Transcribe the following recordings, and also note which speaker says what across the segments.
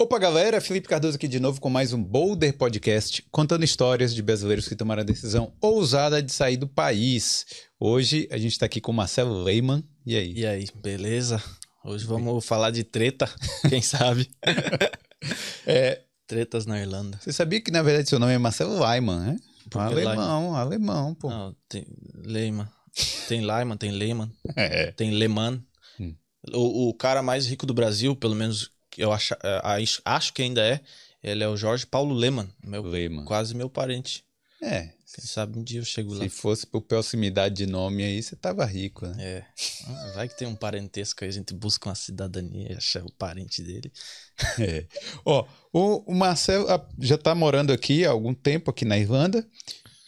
Speaker 1: Opa, galera, Felipe Cardoso aqui de novo com mais um Boulder Podcast, contando histórias de brasileiros que tomaram a decisão ousada de sair do país. Hoje a gente está aqui com Marcelo Leyman. E aí?
Speaker 2: E aí, beleza? Hoje vamos falar de treta, quem sabe?
Speaker 1: é,
Speaker 2: Tretas na Irlanda.
Speaker 1: Você sabia que na verdade seu nome é Marcelo Leyman, né? Alemão, alemão, pô.
Speaker 2: Não, tem Leyman. Tem Leyman, tem Lehman,
Speaker 1: É.
Speaker 2: tem Lehman.
Speaker 1: Hum.
Speaker 2: O, o cara mais rico do Brasil, pelo menos que eu acho, é, acho, que ainda é, ele é o Jorge Paulo Lehman, meu,
Speaker 1: Lehman.
Speaker 2: quase meu parente.
Speaker 1: É.
Speaker 2: Quem sabe um dia eu chego lá.
Speaker 1: Se fosse por proximidade de nome aí, você tava rico, né?
Speaker 2: É. Ah, Vai que tem um parentesco aí, a gente busca uma cidadania e acha o parente dele.
Speaker 1: É. Ó, o, o Marcelo ah, já tá morando aqui há algum tempo aqui na Irlanda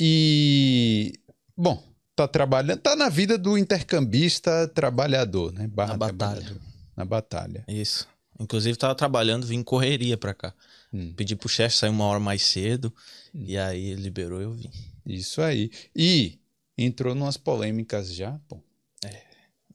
Speaker 1: e bom, tá trabalhando, tá na vida do intercambista trabalhador, né? Barra
Speaker 2: Na batalha.
Speaker 1: Na batalha.
Speaker 2: Isso. Inclusive, tava trabalhando, vim correria pra cá.
Speaker 1: Hum.
Speaker 2: Pedi pro chefe sair uma hora mais cedo. E aí ele liberou eu vim.
Speaker 1: Isso aí. E entrou numas polêmicas já, pô.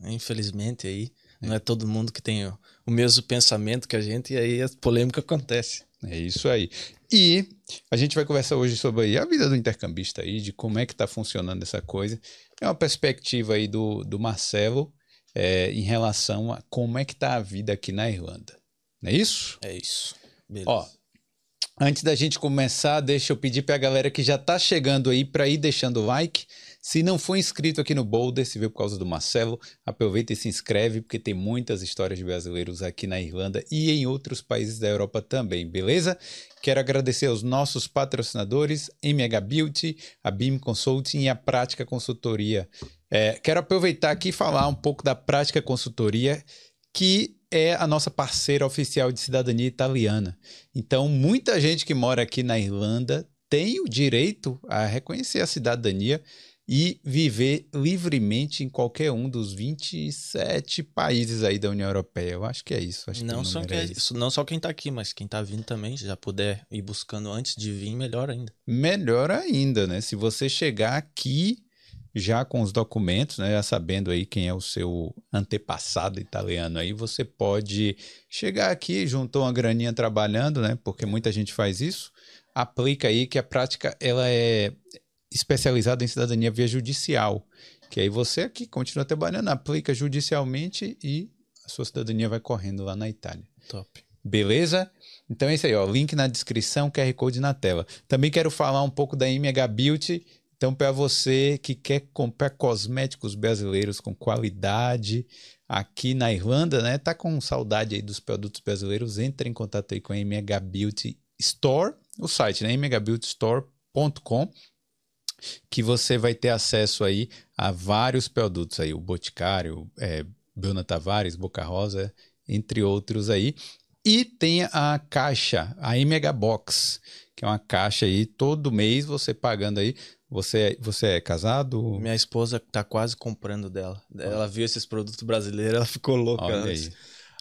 Speaker 2: Infelizmente aí, não é todo mundo que tem o, o mesmo pensamento que a gente, e aí a polêmica acontece.
Speaker 1: É isso aí. E a gente vai conversar hoje sobre a vida do intercambista aí, de como é que tá funcionando essa coisa. É uma perspectiva aí do, do Marcelo é, em relação a como é que tá a vida aqui na Irlanda. Não é isso?
Speaker 2: É isso. Beleza.
Speaker 1: Ó, antes da gente começar, deixa eu pedir pra galera que já tá chegando aí pra ir deixando o like. Se não for inscrito aqui no Boulder, se veio por causa do Marcelo, aproveita e se inscreve, porque tem muitas histórias de brasileiros aqui na Irlanda e em outros países da Europa também, beleza? Quero agradecer aos nossos patrocinadores, MH Beauty, a BIM Consulting e a Prática Consultoria. É, quero aproveitar aqui e falar um pouco da Prática Consultoria, que é a nossa parceira oficial de cidadania italiana. Então, muita gente que mora aqui na Irlanda tem o direito a reconhecer a cidadania e viver livremente em qualquer um dos 27 países aí da União Europeia. Eu acho que é isso. Que
Speaker 2: não, só
Speaker 1: número é
Speaker 2: quem,
Speaker 1: isso.
Speaker 2: não só quem tá aqui, mas quem tá vindo também, se já puder ir buscando antes de vir, melhor ainda.
Speaker 1: Melhor ainda, né? Se você chegar aqui já com os documentos, né, já sabendo aí quem é o seu antepassado italiano aí, você pode chegar aqui, juntou uma graninha trabalhando, né, porque muita gente faz isso, aplica aí que a prática ela é especializada em cidadania via judicial, que aí você aqui continua trabalhando, aplica judicialmente e a sua cidadania vai correndo lá na Itália.
Speaker 2: Top.
Speaker 1: Beleza? Então é isso aí, ó. Link na descrição, QR Code na tela. Também quero falar um pouco da MH Beauty. Então, para você que quer comprar cosméticos brasileiros com qualidade aqui na Irlanda, né? Tá com saudade aí dos produtos brasileiros? Entre em contato aí com a MH Beauty Store, o site, né? mhbeautystore.com que você vai ter acesso aí a vários produtos aí, o Boticário, é, Bruna Tavares, Boca Rosa, entre outros aí. E tem a caixa, a MH Box, que é uma caixa aí, todo mês você pagando aí. Você, você é casado?
Speaker 2: Minha esposa tá quase comprando dela. Ela viu esses produtos brasileiros, ela ficou louca.
Speaker 1: Olha aí.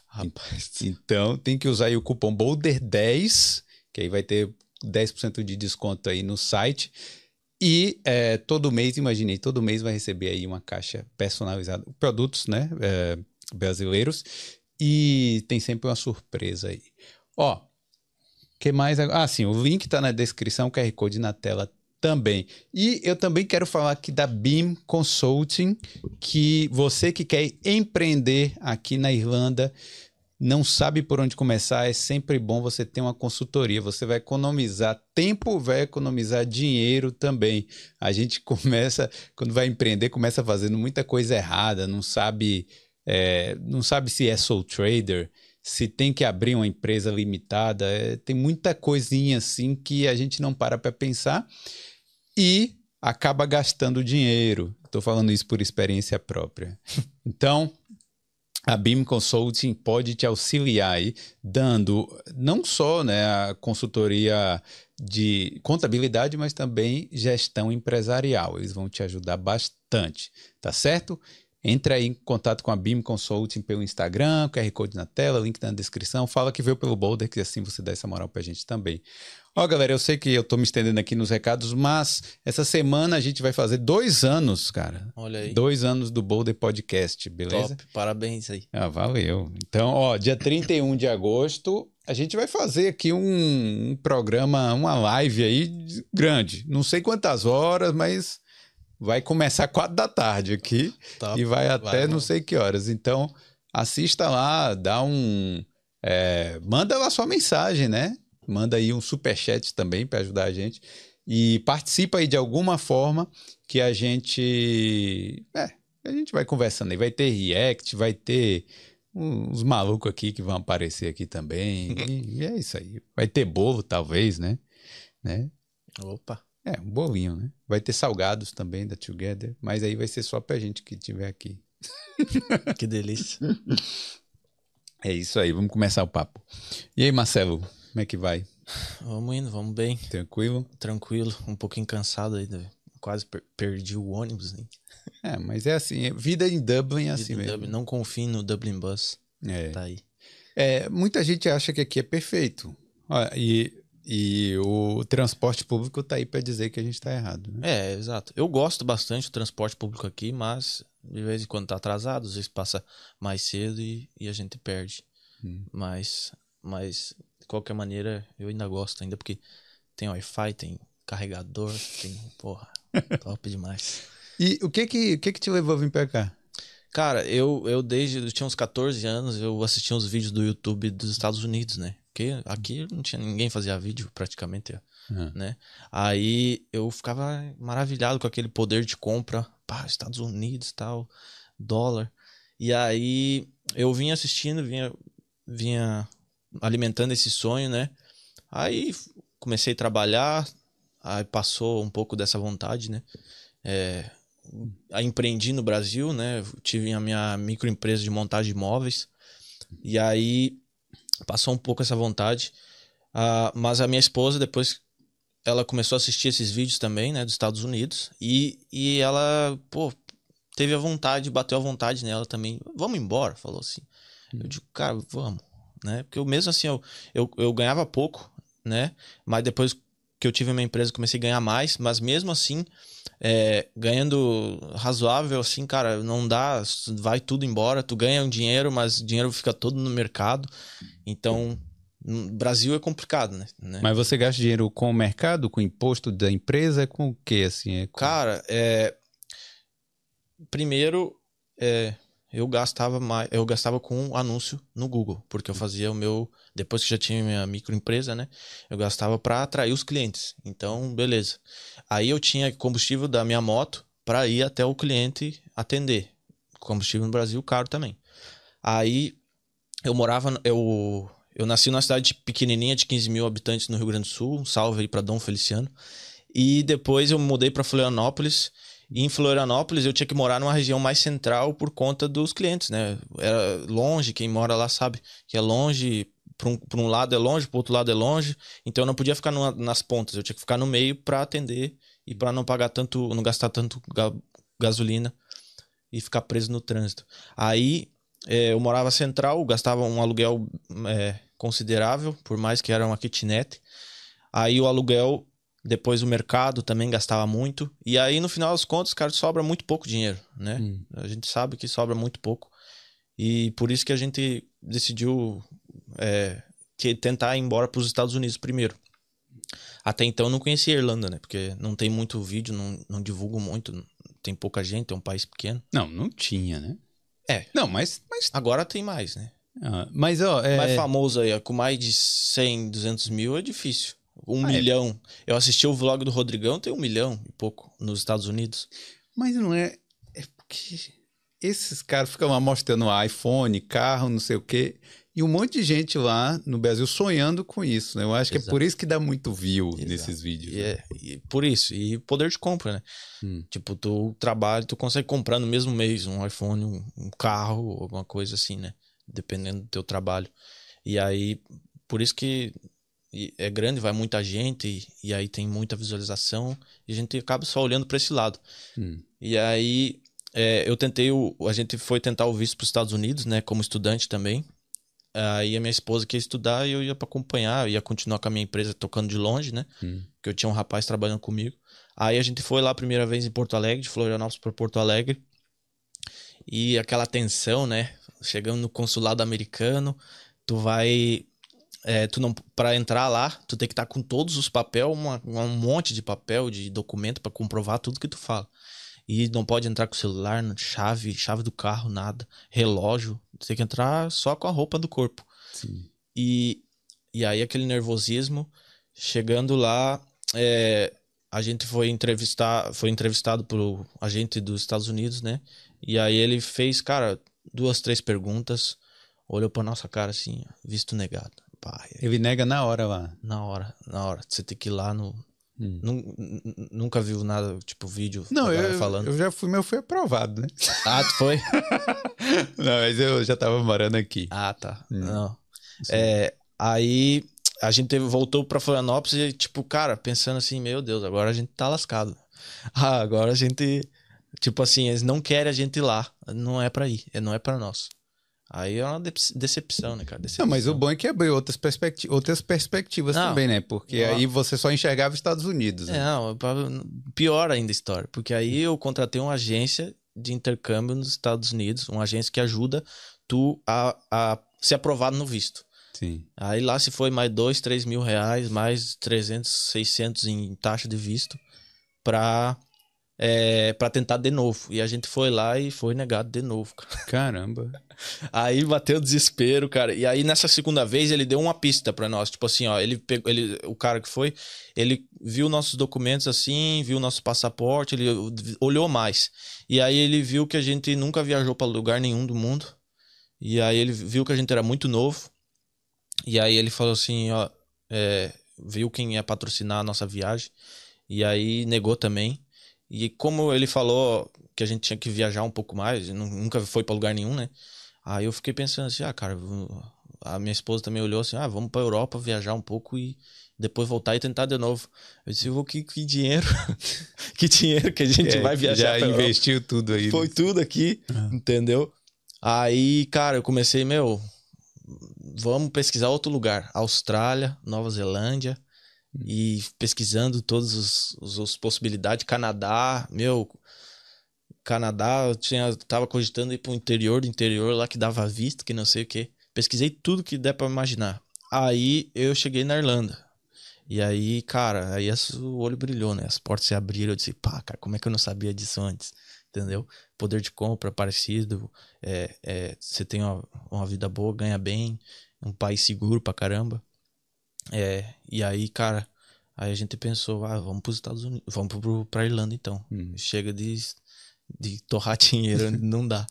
Speaker 2: Rapaz,
Speaker 1: Então tem que usar aí o cupom BOULDER10, que aí vai ter 10% de desconto aí no site. E é, todo mês, imaginei, todo mês vai receber aí uma caixa personalizada, produtos, né, é, brasileiros. E tem sempre uma surpresa aí. Ó, que mais? Ah, sim, o link tá na descrição, QR Code na tela também. E eu também quero falar aqui da BIM Consulting, que você que quer empreender aqui na Irlanda, não sabe por onde começar, é sempre bom você ter uma consultoria. Você vai economizar tempo, vai economizar dinheiro também. A gente começa, quando vai empreender, começa fazendo muita coisa errada, não sabe, é, não sabe se é sole trader, se tem que abrir uma empresa limitada, é, tem muita coisinha assim que a gente não para para pensar e acaba gastando dinheiro. Estou falando isso por experiência própria. Então, a BIM Consulting pode te auxiliar aí, dando não só né, a consultoria de contabilidade, mas também gestão empresarial. Eles vão te ajudar bastante, tá certo? Entre aí em contato com a BIM Consulting pelo Instagram, QR Code na tela, link na descrição. Fala que veio pelo Boulder, que assim você dá essa moral pra gente também. Ó, galera, eu sei que eu tô me estendendo aqui nos recados, mas essa semana a gente vai fazer dois anos, cara.
Speaker 2: Olha aí.
Speaker 1: Dois anos do Boulder Podcast, beleza?
Speaker 2: Top, parabéns aí.
Speaker 1: Ah, valeu. Então, ó, dia 31 de agosto, a gente vai fazer aqui um, um programa, uma live aí grande. Não sei quantas horas, mas vai começar quatro da tarde aqui
Speaker 2: Top.
Speaker 1: e vai até
Speaker 2: Vai,
Speaker 1: não sei que horas. Então, assista lá, dá um. é, manda lá sua mensagem, né? Manda aí um superchat também para ajudar a gente. E participa aí de alguma forma que a gente. É, a gente vai conversando aí. Vai ter react, vai ter uns malucos aqui que vão aparecer aqui também. e, e é isso aí. Vai ter bolo, talvez, né? né?
Speaker 2: Opa.
Speaker 1: É, um bolinho, né? Vai ter salgados também da Together, mas aí vai ser só pra gente que tiver aqui.
Speaker 2: Que delícia.
Speaker 1: É isso aí, vamos começar o papo. E aí, Marcelo, como é que vai?
Speaker 2: vamos indo, vamos bem.
Speaker 1: Tranquilo?
Speaker 2: Tranquilo. Um pouquinho cansado aí. né? Quase per- perdi o ônibus, né?
Speaker 1: É, mas é assim, é- vida em Dublin é assim
Speaker 2: Vida
Speaker 1: mesmo.
Speaker 2: Não confie no Dublin Bus.
Speaker 1: É.
Speaker 2: Tá aí.
Speaker 1: É, muita gente acha que aqui é perfeito. Ó, e, e o transporte público tá aí pra dizer que a gente tá errado. Né?
Speaker 2: É, exato. Eu gosto bastante do transporte público aqui, mas de vez em quando tá atrasado, às vezes passa mais cedo e, e a gente perde.
Speaker 1: Hum.
Speaker 2: Mas, mas, de qualquer maneira, eu ainda gosto, ainda porque tem Wi-Fi, tem carregador, tem. Porra, top demais.
Speaker 1: E o que que, o que que te levou a vir pra cá?
Speaker 2: Cara, eu, eu desde. Eu tinha uns 14 anos, eu assistia uns vídeos do YouTube dos Estados Unidos, né? Porque aqui não tinha ninguém fazia vídeo praticamente.
Speaker 1: Ah,
Speaker 2: né? Aí eu ficava maravilhado com aquele poder de compra, pá, Estados Unidos, tal, dólar. E aí eu vinha assistindo, vinha vinha alimentando esse sonho, né? Aí comecei a trabalhar, aí passou um pouco dessa vontade, né? É, empreendi no Brasil, né? Tive a minha microempresa de montagem de móveis. E aí passou um pouco essa vontade. Ah, mas a minha esposa, depois ela começou a assistir esses vídeos também, né, dos Estados Unidos, e, e ela, pô, teve a vontade, bateu a vontade nela também, vamos embora, falou assim. Eu digo, cara, vamos, né, porque eu mesmo assim, eu, eu, eu ganhava pouco, né, mas depois que eu tive a minha empresa, comecei a ganhar mais, mas mesmo assim, é, ganhando razoável, assim, cara, não dá, vai tudo embora, tu ganha um dinheiro, mas o dinheiro fica todo no mercado, então... No Brasil é complicado, né? né?
Speaker 1: Mas você gasta dinheiro com o mercado, com o imposto da empresa, com o quê, assim? É com...
Speaker 2: Cara, é... primeiro é... eu gastava mais, eu gastava com um anúncio no Google, porque eu fazia o meu depois que já tinha minha microempresa, né? Eu gastava para atrair os clientes. Então, beleza. Aí eu tinha combustível da minha moto para ir até o cliente atender. Combustível no Brasil caro também. Aí eu morava, eu eu nasci numa cidade pequenininha de 15 mil habitantes no Rio Grande do Sul. Um salve aí para Dom Feliciano. E depois eu mudei para Florianópolis. E em Florianópolis eu tinha que morar numa região mais central por conta dos clientes, né? Era longe, quem mora lá sabe que é longe. Para um, um lado é longe, para outro lado é longe. Então eu não podia ficar numa- nas pontas, eu tinha que ficar no meio para atender e para não pagar tanto, não gastar tanto ga- gasolina e ficar preso no trânsito. Aí é, eu morava central, gastava um aluguel é, considerável, por mais que era uma kitnet. Aí o aluguel, depois o mercado também gastava muito. E aí no final das contas, cara, sobra muito pouco dinheiro, né?
Speaker 1: Hum.
Speaker 2: A gente sabe que sobra muito pouco. E por isso que a gente decidiu é, que tentar ir embora para os Estados Unidos primeiro. Até então eu não conhecia a Irlanda, né? Porque não tem muito vídeo, não, não divulgo muito, tem pouca gente, é um país pequeno.
Speaker 1: Não, não tinha, né?
Speaker 2: É.
Speaker 1: Não, mas... Mas,
Speaker 2: Agora tem mais, né?
Speaker 1: ah, mas ó, é...
Speaker 2: mais famoso aí, ó, com mais de 100, 200 mil é difícil. Um
Speaker 1: Ah, é.
Speaker 2: milhão. Eu assisti o vlog do Rodrigão, tem um milhão e pouco nos Estados Unidos.
Speaker 1: Mas não é... É porque esses caras ficam lá mostrando iPhone, carro, não sei o quê... E um monte de gente lá no Brasil sonhando com isso, né? Eu acho que é
Speaker 2: Exato.
Speaker 1: por isso que dá muito view
Speaker 2: Exato.
Speaker 1: nesses vídeos.
Speaker 2: E,
Speaker 1: né?
Speaker 2: é, e por isso, e poder de compra, né?
Speaker 1: Hum.
Speaker 2: Tipo, tu trabalha, tu consegue comprar no mesmo mês um iPhone, um, um carro, alguma coisa assim, né? Dependendo do teu trabalho. E aí, por isso que e é grande, vai muita gente, e, e aí tem muita visualização, e a gente acaba só olhando para esse lado.
Speaker 1: Hum.
Speaker 2: E aí, é, eu tentei o, a gente foi tentar o visto para os Estados Unidos, né, como estudante também. Aí a minha esposa queria estudar e eu ia para acompanhar, ia continuar com a minha empresa tocando de longe, né?
Speaker 1: Hum.
Speaker 2: Que eu tinha um rapaz trabalhando comigo. Aí a gente foi lá a primeira vez em Porto Alegre, de Florianópolis para Porto Alegre. E aquela tensão, né? Chegando no consulado americano, tu vai é, tu não para entrar lá, tu tem que estar tá com todos os papéis, um monte de papel, de documento para comprovar tudo que tu fala. E não pode entrar com celular, chave, chave do carro, nada, relógio. Você tem que entrar só com a roupa do corpo.
Speaker 1: Sim.
Speaker 2: E, e aí aquele nervosismo, chegando lá, é, a gente foi entrevistar, foi entrevistado pelo agente dos Estados Unidos, né? E aí ele fez, cara, duas, três perguntas, olhou pra nossa cara assim, visto negado. Pá,
Speaker 1: ele nega na hora lá.
Speaker 2: Na hora, na hora. Você tem que ir lá no,
Speaker 1: Hum.
Speaker 2: Nunca viu nada, tipo, vídeo
Speaker 1: não, eu, falando? eu já fui, mas eu fui aprovado, né?
Speaker 2: Ah, tu foi?
Speaker 1: não, mas eu já tava morando aqui.
Speaker 2: Ah, tá. Hum. Não. É, aí a gente voltou pra Florianópolis e, tipo, cara, pensando assim, meu Deus, agora a gente tá lascado. Ah, agora a gente. Tipo assim, eles não querem a gente ir lá. Não é pra ir, não é pra nós. Aí é uma decepção, né, cara? Decepção.
Speaker 1: Não, mas o bom é que abriu outras, perspecti outras perspectivas não, também, né? Porque não. aí você só enxergava os Estados Unidos. Né?
Speaker 2: É, não, pior ainda a história. Porque aí eu contratei uma agência de intercâmbio nos Estados Unidos, uma agência que ajuda tu a, a ser aprovado no visto.
Speaker 1: Sim.
Speaker 2: Aí lá se foi mais dois, três mil reais, mais 300, 600 em taxa de visto pra é, para tentar de novo. E a gente foi lá e foi negado de novo.
Speaker 1: Caramba.
Speaker 2: Aí bateu o desespero, cara. E aí nessa segunda vez ele deu uma pista para nós, tipo assim, ó, ele pegou, ele, o cara que foi, ele viu nossos documentos assim, viu nosso passaporte, ele olhou mais. E aí ele viu que a gente nunca viajou para lugar nenhum do mundo. E aí ele viu que a gente era muito novo. E aí ele falou assim, ó, é, viu quem ia patrocinar a nossa viagem. E aí negou também. E como ele falou que a gente tinha que viajar um pouco mais, nunca foi para lugar nenhum, né? Aí eu fiquei pensando assim, ah, cara, a minha esposa também olhou assim, ah, vamos para Europa viajar um pouco e depois voltar e tentar de novo. Eu disse, vou que, que dinheiro, que dinheiro que a gente é, vai viajar.
Speaker 1: Já investiu tudo aí.
Speaker 2: Foi tudo aqui, uhum. entendeu? Aí, cara, eu comecei, meu, vamos pesquisar outro lugar, Austrália, Nova Zelândia, e pesquisando todas as, as possibilidades. Canadá, meu, Canadá, eu tinha, tava cogitando ir pro interior do interior lá que dava visto, que não sei o que. Pesquisei tudo que der para imaginar. Aí eu cheguei na Irlanda. E aí, cara, aí o olho brilhou, né? As portas se abriram. Eu disse, pá, cara, como é que eu não sabia disso antes? Entendeu? Poder de compra parecido. É, é, você tem uma, uma vida boa, ganha bem. Um país seguro pra caramba. É, e aí, cara, aí a gente pensou, ah, vamos para os Estados Unidos, vamos para Irlanda então.
Speaker 1: Hum.
Speaker 2: Chega de, de torrar dinheiro, não dá.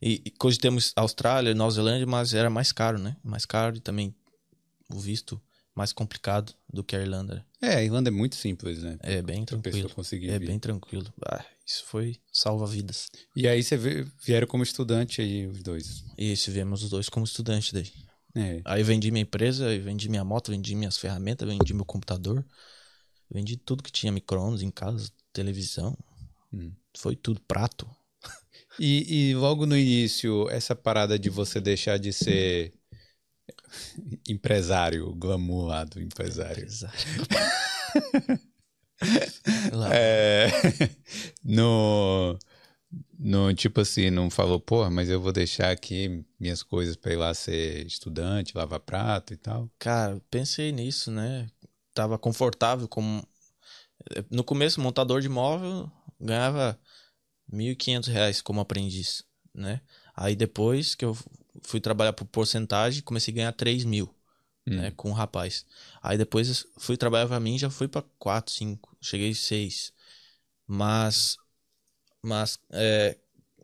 Speaker 2: E, e cogitamos Austrália, Nova Zelândia, mas era mais caro, né? Mais caro e também o visto mais complicado do que a Irlanda.
Speaker 1: É, a Irlanda é muito simples, né?
Speaker 2: É bem tranquilo. É vir. bem tranquilo. Ah, isso foi salva vidas.
Speaker 1: E aí você vieram como estudante aí os dois?
Speaker 2: Isso, viemos os dois como estudante daí.
Speaker 1: É.
Speaker 2: Aí vendi minha empresa, vendi minha moto, vendi minhas ferramentas, vendi meu computador. Vendi tudo que tinha micro-ondas em casa, televisão.
Speaker 1: Hum.
Speaker 2: Foi tudo prato.
Speaker 1: E, e logo no início, essa parada de você deixar de ser empresário, glamour lá do empresário.
Speaker 2: empresário.
Speaker 1: é, no, não, tipo assim, não falou, porra, mas eu vou deixar aqui minhas coisas para ir lá ser estudante, lavar prato e tal?
Speaker 2: Cara, pensei nisso, né? Tava confortável como. No começo, montador de móvel ganhava R$ 1.500 como aprendiz, né? Aí depois que eu fui trabalhar por porcentagem, comecei a ganhar 3 mil, hum. né? Com o um rapaz. Aí depois fui trabalhar pra mim, já fui para 4, 5, cheguei 6. Mas mas, é,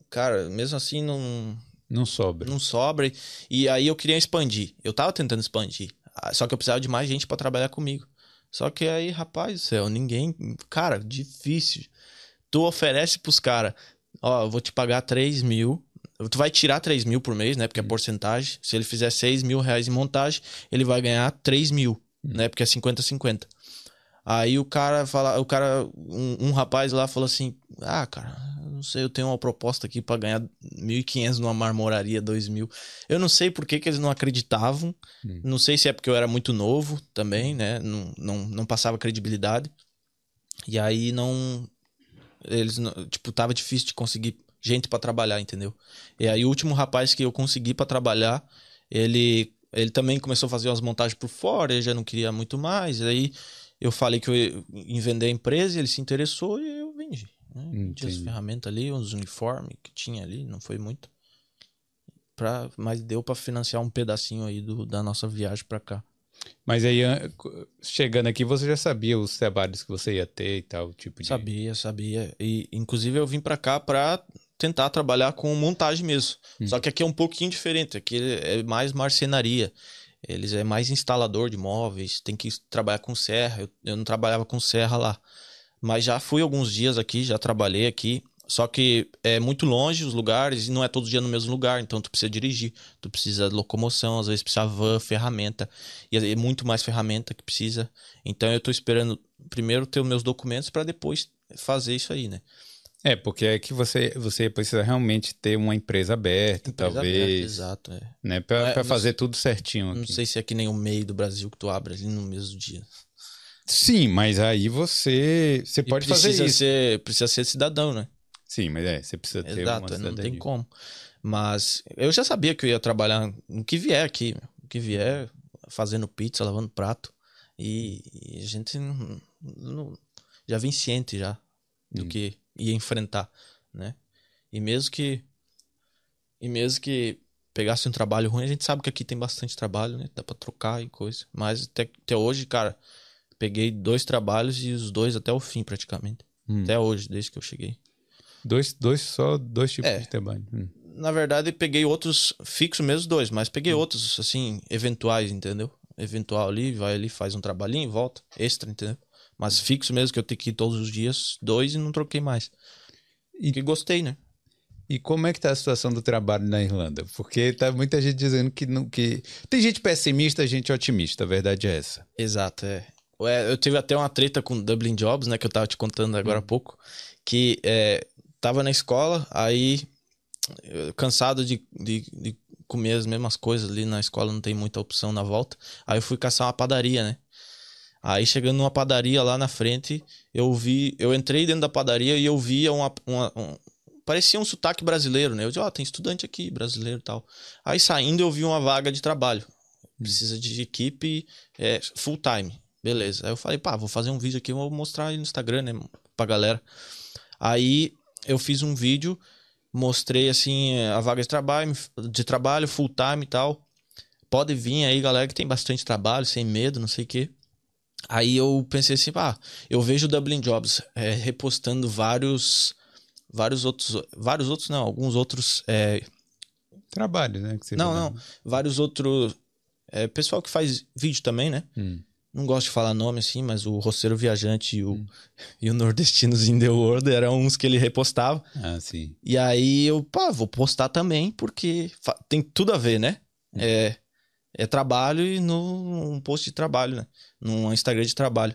Speaker 2: cara, mesmo assim não.
Speaker 1: Não sobra.
Speaker 2: Não sobra. E aí eu queria expandir. Eu tava tentando expandir. Ah, só que eu precisava de mais gente para trabalhar comigo. Só que aí, rapaz do céu, ninguém. Cara, difícil. Tu oferece pros caras, ó, eu vou te pagar 3 mil. Tu vai tirar 3 mil por mês, né? Porque é porcentagem. Se ele fizer 6 mil reais em montagem, ele vai ganhar 3 mil, hum. né? Porque é 50-50. Aí o cara fala, o cara, um, um rapaz lá falou assim: "Ah, cara, não sei, eu tenho uma proposta aqui para ganhar 1.500 numa marmoraria, 2.000. Eu não sei por que, que eles não acreditavam. Hum. Não sei se é porque eu era muito novo também, né? Não, não, não passava credibilidade. E aí não. Eles, tipo, tava difícil de conseguir gente para trabalhar, entendeu? E aí o último rapaz que eu consegui para trabalhar, ele ele também começou a fazer umas montagens por fora, ele já não queria muito mais. Aí eu falei que eu ia vender a empresa, ele se interessou e eu vendi. Né? Tinha as ferramentas ali, uns uniformes que tinha ali, não foi muito. Pra, mas deu para financiar um pedacinho aí do, da nossa viagem para cá.
Speaker 1: Mas aí, chegando aqui, você já sabia os trabalhos que você ia ter e tal, tipo de...
Speaker 2: Sabia, sabia. E, inclusive, eu vim para cá para tentar trabalhar com montagem mesmo. Hum. Só que aqui é um pouquinho diferente. Aqui é mais marcenaria. Eles é mais instalador de móveis, tem que trabalhar com serra. Eu, eu não trabalhava com serra lá. Mas já fui alguns dias aqui, já trabalhei aqui. Só que é muito longe os lugares e não é todo dia no mesmo lugar, então tu precisa dirigir, tu precisa de locomoção, às vezes precisa van, ferramenta, e é muito mais ferramenta que precisa. Então eu tô esperando primeiro ter os meus documentos para depois fazer isso aí, né?
Speaker 1: É, porque é que você, você precisa realmente ter uma empresa aberta, empresa talvez. Aberta,
Speaker 2: exato, é.
Speaker 1: Né? Pra, é, fazer tudo certinho.
Speaker 2: Não
Speaker 1: aqui.
Speaker 2: sei se é que nem o meio do Brasil que tu abre ali no mesmo dia.
Speaker 1: Sim, mas aí você, você pode fazer isso.
Speaker 2: Ser, precisa ser cidadão, né?
Speaker 1: Sim, mas é, você precisa ter Exato, uma cidadania.
Speaker 2: não tem como. Mas eu já sabia que eu ia trabalhar no que vier aqui, no que vier, fazendo pizza, lavando prato. E, e a gente não, não, já vem ciente já do hum. que ia enfrentar, né? E mesmo que e mesmo que pegasse um trabalho ruim, a gente sabe que aqui tem bastante trabalho, né? Dá para trocar e coisa. Mas até, até hoje, cara, peguei dois trabalhos e os dois até o fim, praticamente. Hum. Até hoje, desde que eu cheguei.
Speaker 1: Dois, dois só dois tipos é, de trabalho. Hum.
Speaker 2: Na verdade, peguei outros fixos mesmo dois, mas peguei hum. outros, assim, eventuais, entendeu? Eventual ali, vai ali, faz um trabalhinho e volta. Extra, entendeu? Mas fixo mesmo, que eu tenho que ir todos os dias, dois e não troquei mais. E que gostei, né?
Speaker 1: E como é que tá a situação do trabalho na Irlanda? Porque tá muita gente dizendo que não que tem gente pessimista, gente otimista, a verdade é essa.
Speaker 2: Exato, é. Eu tive até uma treta com Dublin Jobs, né, que eu tava te contando agora há hum. pouco, que é, tava na escola, aí cansado de, de, de, comer as mesmas coisas ali na escola, não tem muita opção na volta. Aí eu fui caçar uma padaria, né? Aí chegando numa padaria lá na frente, eu vi, eu entrei dentro da padaria e eu via uma, uma um, parecia um sotaque brasileiro, né? Eu disse, ó, oh, tem estudante aqui, brasileiro e tal. Aí saindo eu vi uma vaga de trabalho. Precisa de equipe é, full time. Beleza. Aí eu falei, pá, vou fazer um vídeo aqui, vou mostrar aí no Instagram, né, pra galera. Aí eu fiz um vídeo, mostrei assim a vaga de trabalho, de trabalho full time e tal. Pode vir aí, galera, que tem bastante trabalho, sem medo, não sei o quê. Aí eu pensei assim, pá, eu vejo o Dublin Jobs é, repostando vários, vários outros, vários outros não, alguns outros é...
Speaker 1: trabalhos, né?
Speaker 2: não, não, vários outros é, pessoal que faz vídeo também, né? Hum não gosto de falar nome assim, mas o Roceiro Viajante e o, hum. e o Nordestinos in the World eram uns que ele repostava.
Speaker 1: Ah, sim.
Speaker 2: E aí eu, pá, vou postar também, porque tem tudo a ver, né? Hum. É, é trabalho e no, um post de trabalho, né? Num Instagram de trabalho.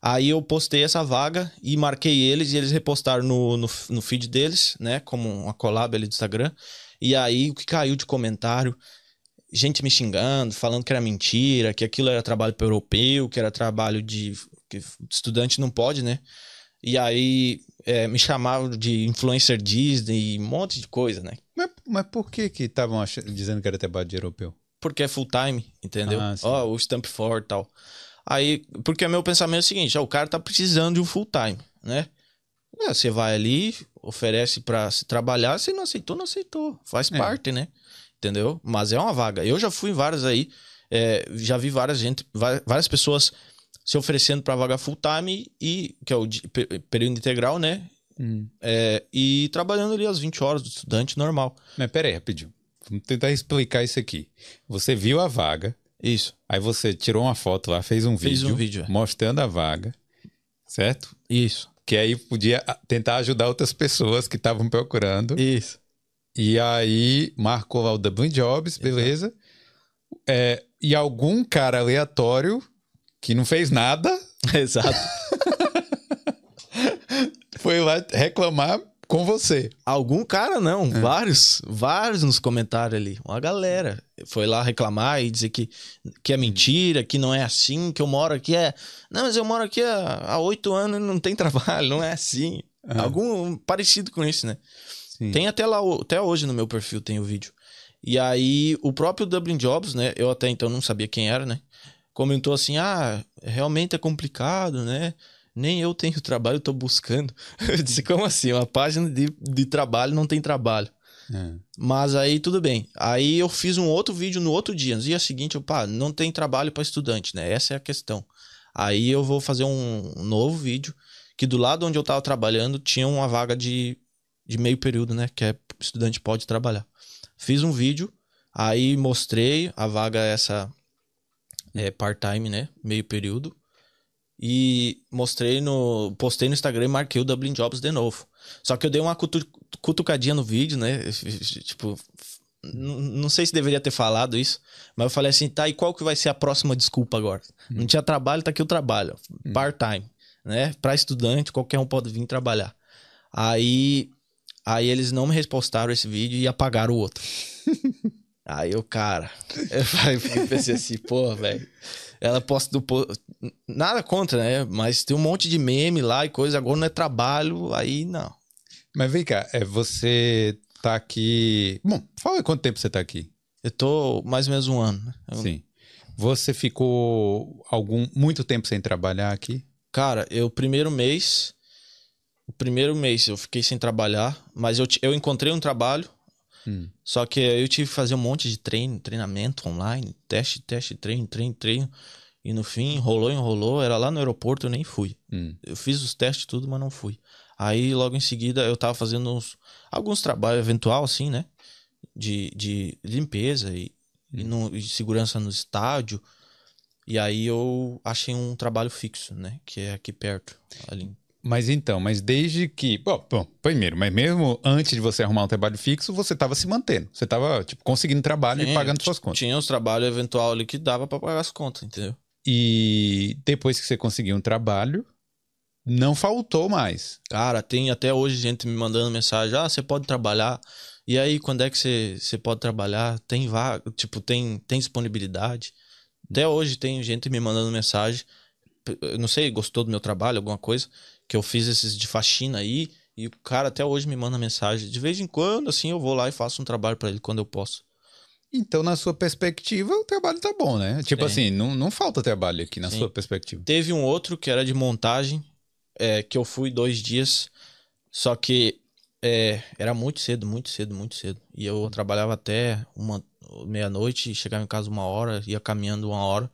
Speaker 2: Aí eu postei essa vaga e marquei eles e eles repostaram no, no, no feed deles, né? Como uma collab ali do Instagram. E aí o que caiu de comentário gente me xingando, falando que era mentira, que aquilo era trabalho para europeu, que era trabalho de que estudante não pode, né? E aí é, me chamavam de influencer Disney, um monte de coisa, né?
Speaker 1: Mas, mas por que que estavam dizendo que era trabalho de europeu?
Speaker 2: Porque é full time, entendeu? Ah, Ó, oh, o Stamp for tal. Aí, porque o meu pensamento é o seguinte, ó, o cara tá precisando de um full time, né? É, você vai ali, oferece para se trabalhar, se não aceitou, não aceitou. Faz é. parte, né? entendeu? Mas é uma vaga. Eu já fui em várias aí, é, já vi várias gente, várias pessoas se oferecendo para vaga full time e que é o período integral, né? Hum. É, e trabalhando ali as 20 horas do estudante normal.
Speaker 1: Mas peraí, rapidinho. Vamos tentar explicar isso aqui. Você viu a vaga.
Speaker 2: Isso.
Speaker 1: Aí você tirou uma foto lá, fez um fez vídeo. um vídeo. É. Mostrando a vaga. Certo?
Speaker 2: Isso.
Speaker 1: Que aí podia tentar ajudar outras pessoas que estavam procurando.
Speaker 2: Isso.
Speaker 1: E aí marcou lá o Dublin Jobs, beleza. É, e algum cara aleatório que não fez nada
Speaker 2: Exato.
Speaker 1: Foi lá reclamar com você.
Speaker 2: Algum cara não, vários, vários nos comentários ali. Uma galera foi lá reclamar e dizer que, que é mentira, que não é assim, que eu moro aqui é. Não, mas eu moro aqui há oito anos e não tem trabalho, não é assim.
Speaker 1: Ah.
Speaker 2: Algum parecido com isso, né?
Speaker 1: Sim.
Speaker 2: Tem até lá, até hoje no meu perfil tem o vídeo. E aí, o próprio Dublin Jobs, né? Eu até então não sabia quem era, né? Comentou assim: ah, realmente é complicado, né? Nem eu tenho trabalho, eu tô buscando. Eu disse, como assim? Uma página de, de trabalho não tem trabalho.
Speaker 1: É.
Speaker 2: Mas aí tudo bem. Aí eu fiz um outro vídeo no outro dia. No dia seguinte, eu, pá, não tem trabalho para estudante, né? Essa é a questão. Aí eu vou fazer um novo vídeo que do lado onde eu tava trabalhando tinha uma vaga de, de meio período, né? Que é estudante pode trabalhar. Fiz um vídeo, aí mostrei a vaga essa é, part-time, né? Meio período. E mostrei no. Postei no Instagram e marquei o Dublin Jobs de novo. Só que eu dei uma cutu- cutucadinha no vídeo, né? Tipo, não sei se deveria ter falado isso, mas eu falei assim, tá, e qual que vai ser a próxima desculpa agora? Não tinha trabalho, tá aqui o trabalho, part-time, né? Pra estudante, qualquer um pode vir trabalhar. Aí, aí eles não me respostaram esse vídeo e apagaram o outro. aí eu, cara, eu pensei assim, pô, velho, ela posta do nada contra, né? Mas tem um monte de meme lá e coisa, agora não é trabalho, aí não.
Speaker 1: Mas vem cá, é, você tá aqui. Bom, fala quanto tempo você tá aqui.
Speaker 2: Eu tô mais ou menos um ano. né? Eu-
Speaker 1: Sim. Você ficou algum muito tempo sem trabalhar aqui?
Speaker 2: Cara, eu primeiro mês. O primeiro mês eu fiquei sem trabalhar, mas eu, eu encontrei um trabalho.
Speaker 1: Hum.
Speaker 2: Só que eu tive que fazer um monte de treino, treinamento online, teste, teste, treino, treino, treino. E no fim, enrolou, enrolou. Era lá no aeroporto, eu nem fui.
Speaker 1: Hum.
Speaker 2: Eu fiz os testes tudo, mas não fui. Aí logo em seguida eu tava fazendo uns, alguns trabalhos eventual, assim, né? De, de limpeza e, e, no- e segurança no estádio. E aí eu achei um trabalho fixo, né? Que é aqui perto. Ali.
Speaker 1: Mas então, mas desde que. Bom, bom, primeiro, mas mesmo antes de você arrumar um trabalho fixo, você estava se mantendo. Você estava, tipo, conseguindo trabalho e
Speaker 2: É,
Speaker 1: pagando suas contas.
Speaker 2: Tinha os trabalhos eventual ali que dava pra pagar as contas, entendeu?
Speaker 1: E depois que você conseguiu um trabalho, não faltou mais.
Speaker 2: Cara, tem até hoje gente me mandando mensagem: ah, você pode trabalhar. E aí, quando é que você, você pode trabalhar? Tem vaga, tipo, tem, tem disponibilidade. Até hoje tem gente me mandando mensagem. não sei, gostou do meu trabalho, alguma coisa, que eu fiz esses de faxina aí. E o cara até hoje me manda mensagem. De vez em quando, assim, eu vou lá e faço um trabalho pra ele quando eu posso.
Speaker 1: Então, na sua perspectiva, o trabalho tá bom, né? Tipo
Speaker 2: Sim.
Speaker 1: assim, não, não falta trabalho aqui na
Speaker 2: Sim.
Speaker 1: sua perspectiva.
Speaker 2: Teve um outro que era de montagem, é, que eu fui dois dias, só que é, era muito cedo, muito cedo, muito cedo. E eu trabalhava até uma meia-noite, chegava em casa uma hora, ia caminhando uma hora.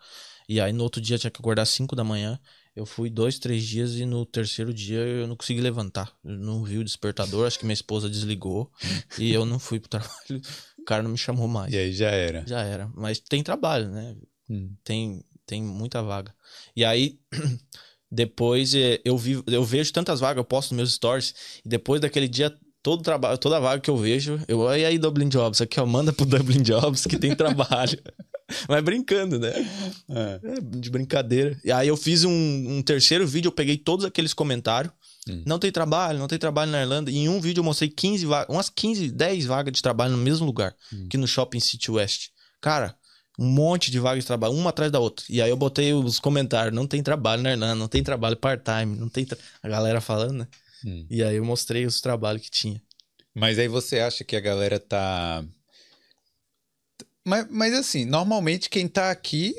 Speaker 2: E aí no outro dia tinha que acordar às cinco da manhã. Eu fui dois, três dias e no terceiro dia eu não consegui levantar. Eu não vi o despertador, acho que minha esposa desligou e eu não fui pro trabalho. O cara não me chamou mais.
Speaker 1: E aí já era.
Speaker 2: Já era. Mas tem trabalho, né?
Speaker 1: Hum.
Speaker 2: tem, tem muita vaga. E aí, depois eh, eu, vi, eu vejo tantas vagas, eu posto nos meus stories, e depois daquele dia, todo trabalho, toda vaga que eu vejo, eu, e aí, Dublin Jobs, aqui, ó, manda pro Dublin Jobs que tem trabalho. Mas brincando, né?
Speaker 1: É.
Speaker 2: É, de brincadeira. E aí eu fiz um, um terceiro vídeo, eu peguei todos aqueles comentários.
Speaker 1: Hum.
Speaker 2: Não tem trabalho, não tem trabalho na Irlanda. E em um vídeo eu mostrei 15 vagas, umas 15, 10 vagas de trabalho no mesmo lugar,
Speaker 1: Hum.
Speaker 2: que no Shopping City West. Cara, um monte de vagas de trabalho, uma atrás da outra. E aí eu botei os comentários, não tem trabalho na Irlanda, não tem trabalho part-time, não tem... tra- A galera falando, né?
Speaker 1: Hum.
Speaker 2: E aí eu mostrei os trabalhos que tinha.
Speaker 1: Mas aí você acha que a galera tá. Mas, mas assim, normalmente quem tá aqui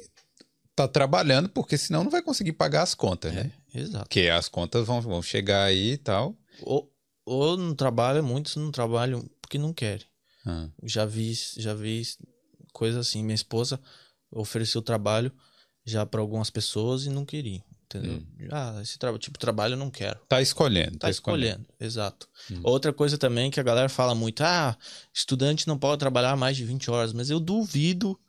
Speaker 1: tá trabalhando, porque senão não vai conseguir pagar as contas, né?
Speaker 2: É, exato.
Speaker 1: Porque as contas vão, vão chegar aí e tal.
Speaker 2: Ou, ou não trabalham, muitos não trabalham porque não querem.
Speaker 1: Ah,
Speaker 2: Já vi, já vi coisa assim. Minha esposa ofereceu trabalho já para algumas pessoas e não queria. Entendeu? Ah, esse tra tipo de trabalho eu não quero.
Speaker 1: Tá escolhendo.
Speaker 2: Tá escolhendo, exato.
Speaker 1: Hum.
Speaker 2: Outra coisa também que a galera fala muito: ah, estudante não pode trabalhar mais de 20 horas. Mas eu duvido,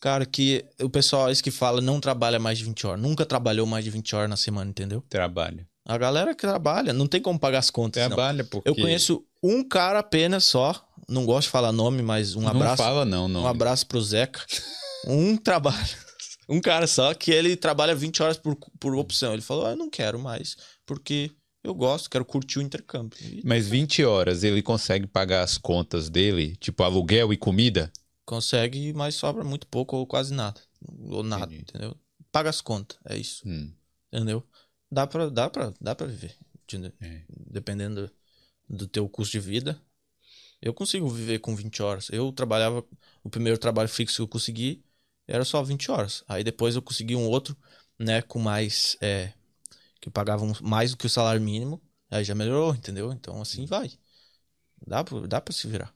Speaker 2: cara, que o pessoal esse que fala não trabalha mais de 20 horas. Nunca trabalhou mais de 20 horas na semana, entendeu?
Speaker 1: Trabalho.
Speaker 2: A galera que trabalha, não tem como pagar as contas. não.
Speaker 1: Trabalha porque.
Speaker 2: Eu conheço um cara apenas só. Não gosto de falar nome, mas um
Speaker 1: não
Speaker 2: abraço.
Speaker 1: fala, não, não.
Speaker 2: Um abraço pro Zeca. Um trabalho. Um cara só que ele trabalha 20 horas por, por opção. Ele falou: ah, eu não quero mais, porque eu gosto, quero curtir o intercâmbio. E
Speaker 1: Mas 20 horas ele consegue pagar as contas dele, tipo aluguel e comida?
Speaker 2: consegue, mas sobra muito pouco ou quase nada. Ou nada,
Speaker 1: Entendi.
Speaker 2: entendeu? Paga as contas, é isso.
Speaker 1: Hum,
Speaker 2: Entendeu? Dá pra, dá pra, dá pra viver.
Speaker 1: É.
Speaker 2: Dependendo do, do teu custo de vida. Eu consigo viver com 20 horas. Eu trabalhava, o primeiro trabalho fixo que eu consegui era só 20 horas. Aí depois eu consegui um outro, né, com mais, é, que pagava um- mais do que o salário mínimo. Aí já melhorou, entendeu? Então assim vai. Dá pra, dá pra se virar.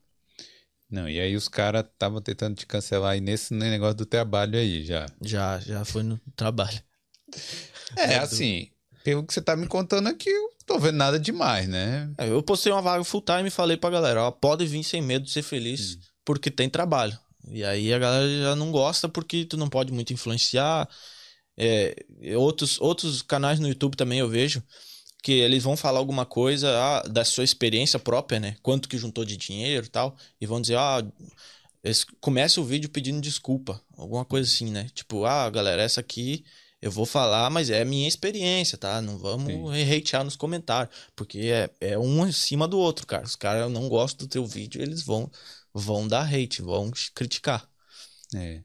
Speaker 1: Não, e aí os caras estavam tentando te cancelar aí nesse negócio do trabalho aí já.
Speaker 2: Já, já foi no trabalho.
Speaker 1: É, assim, pelo que você tá me contando aqui, eu tô vendo nada demais, né?
Speaker 2: É, Eu postei uma vaga full time e falei pra galera, ó, pode vir sem medo de ser
Speaker 1: Hum.
Speaker 2: feliz, porque tem trabalho. E aí a galera já não gosta porque tu não pode muito influenciar. É, outros, outros canais no YouTube também eu vejo que eles vão falar alguma coisa ah, da sua experiência própria, né? Quanto que juntou de dinheiro e tal. E vão dizer, ah, começa o vídeo pedindo desculpa. Alguma coisa assim, né? Tipo, ah, galera, essa aqui eu vou falar, mas é minha experiência, tá? Não vamos hatear nos comentários. Porque é, é um em cima do outro, cara. Os caras não gostam do teu vídeo, eles vão, vão dar hate, vão criticar.
Speaker 1: É.
Speaker 2: É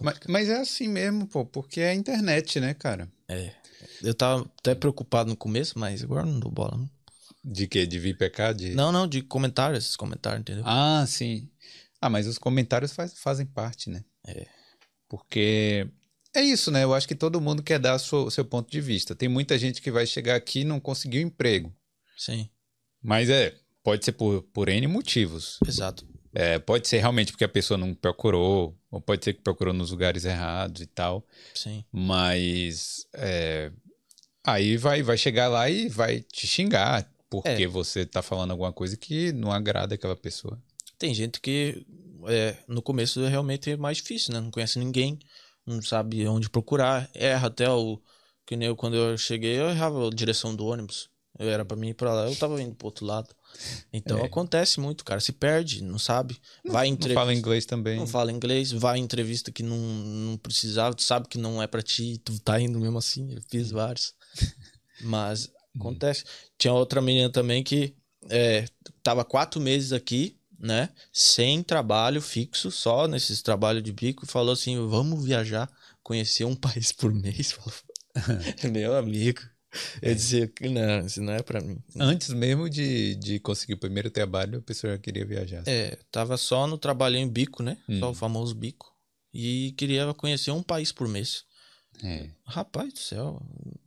Speaker 1: Mas, mas é assim mesmo, pô, porque é a internet, né, cara?
Speaker 2: Eu tava até preocupado no começo, mas agora não dou bola. não.
Speaker 1: De quê? De vir pecar? De...
Speaker 2: Não, não, de comentários, esses comentários, entendeu?
Speaker 1: Ah, sim. Ah, mas os comentários faz- fazem parte, né?
Speaker 2: É.
Speaker 1: Porque é isso, né? Eu acho que todo mundo quer dar o seu, seu ponto de vista. Tem muita gente que vai chegar aqui e não conseguiu emprego.
Speaker 2: Sim,
Speaker 1: Mas é, pode ser por, por N motivos.
Speaker 2: exato.
Speaker 1: É, pode ser realmente porque a pessoa não procurou, ou pode ser que procurou nos lugares errados e tal.
Speaker 2: Sim.
Speaker 1: Mas é, aí vai, vai chegar lá e vai te xingar porque
Speaker 2: É.
Speaker 1: você tá falando alguma coisa que não agrada aquela pessoa.
Speaker 2: Tem gente que é, no começo é realmente mais difícil, né? Não conhece ninguém, não sabe onde procurar, erra até o. Que nem eu, quando eu cheguei, eu errava a direção do ônibus. Eu era pra mim ir pra lá, eu tava indo pro outro lado. Então
Speaker 1: É.
Speaker 2: acontece muito, cara. Se perde, não sabe. vai
Speaker 1: Não
Speaker 2: entrevista.
Speaker 1: fala inglês também.
Speaker 2: Não fala inglês, vai em entrevista que não, não precisava, tu sabe que não é pra ti, tu tá indo mesmo assim, eu fiz vários. Mas acontece. Tinha outra menina também que é, tava quatro meses aqui, né? Sem trabalho fixo, só nesses trabalhos de bico, e falou assim: vamos viajar, conhecer um país por mês. Meu amigo. Eu disse, não, isso não é pra mim.
Speaker 1: Antes mesmo de, de conseguir o primeiro trabalho, a pessoa já queria viajar.
Speaker 2: É, tava só no trabalhinho bico, né? Só
Speaker 1: Hum.
Speaker 2: o famoso bico. E queria conhecer um país por mês.
Speaker 1: É,
Speaker 2: Rapaz do céu,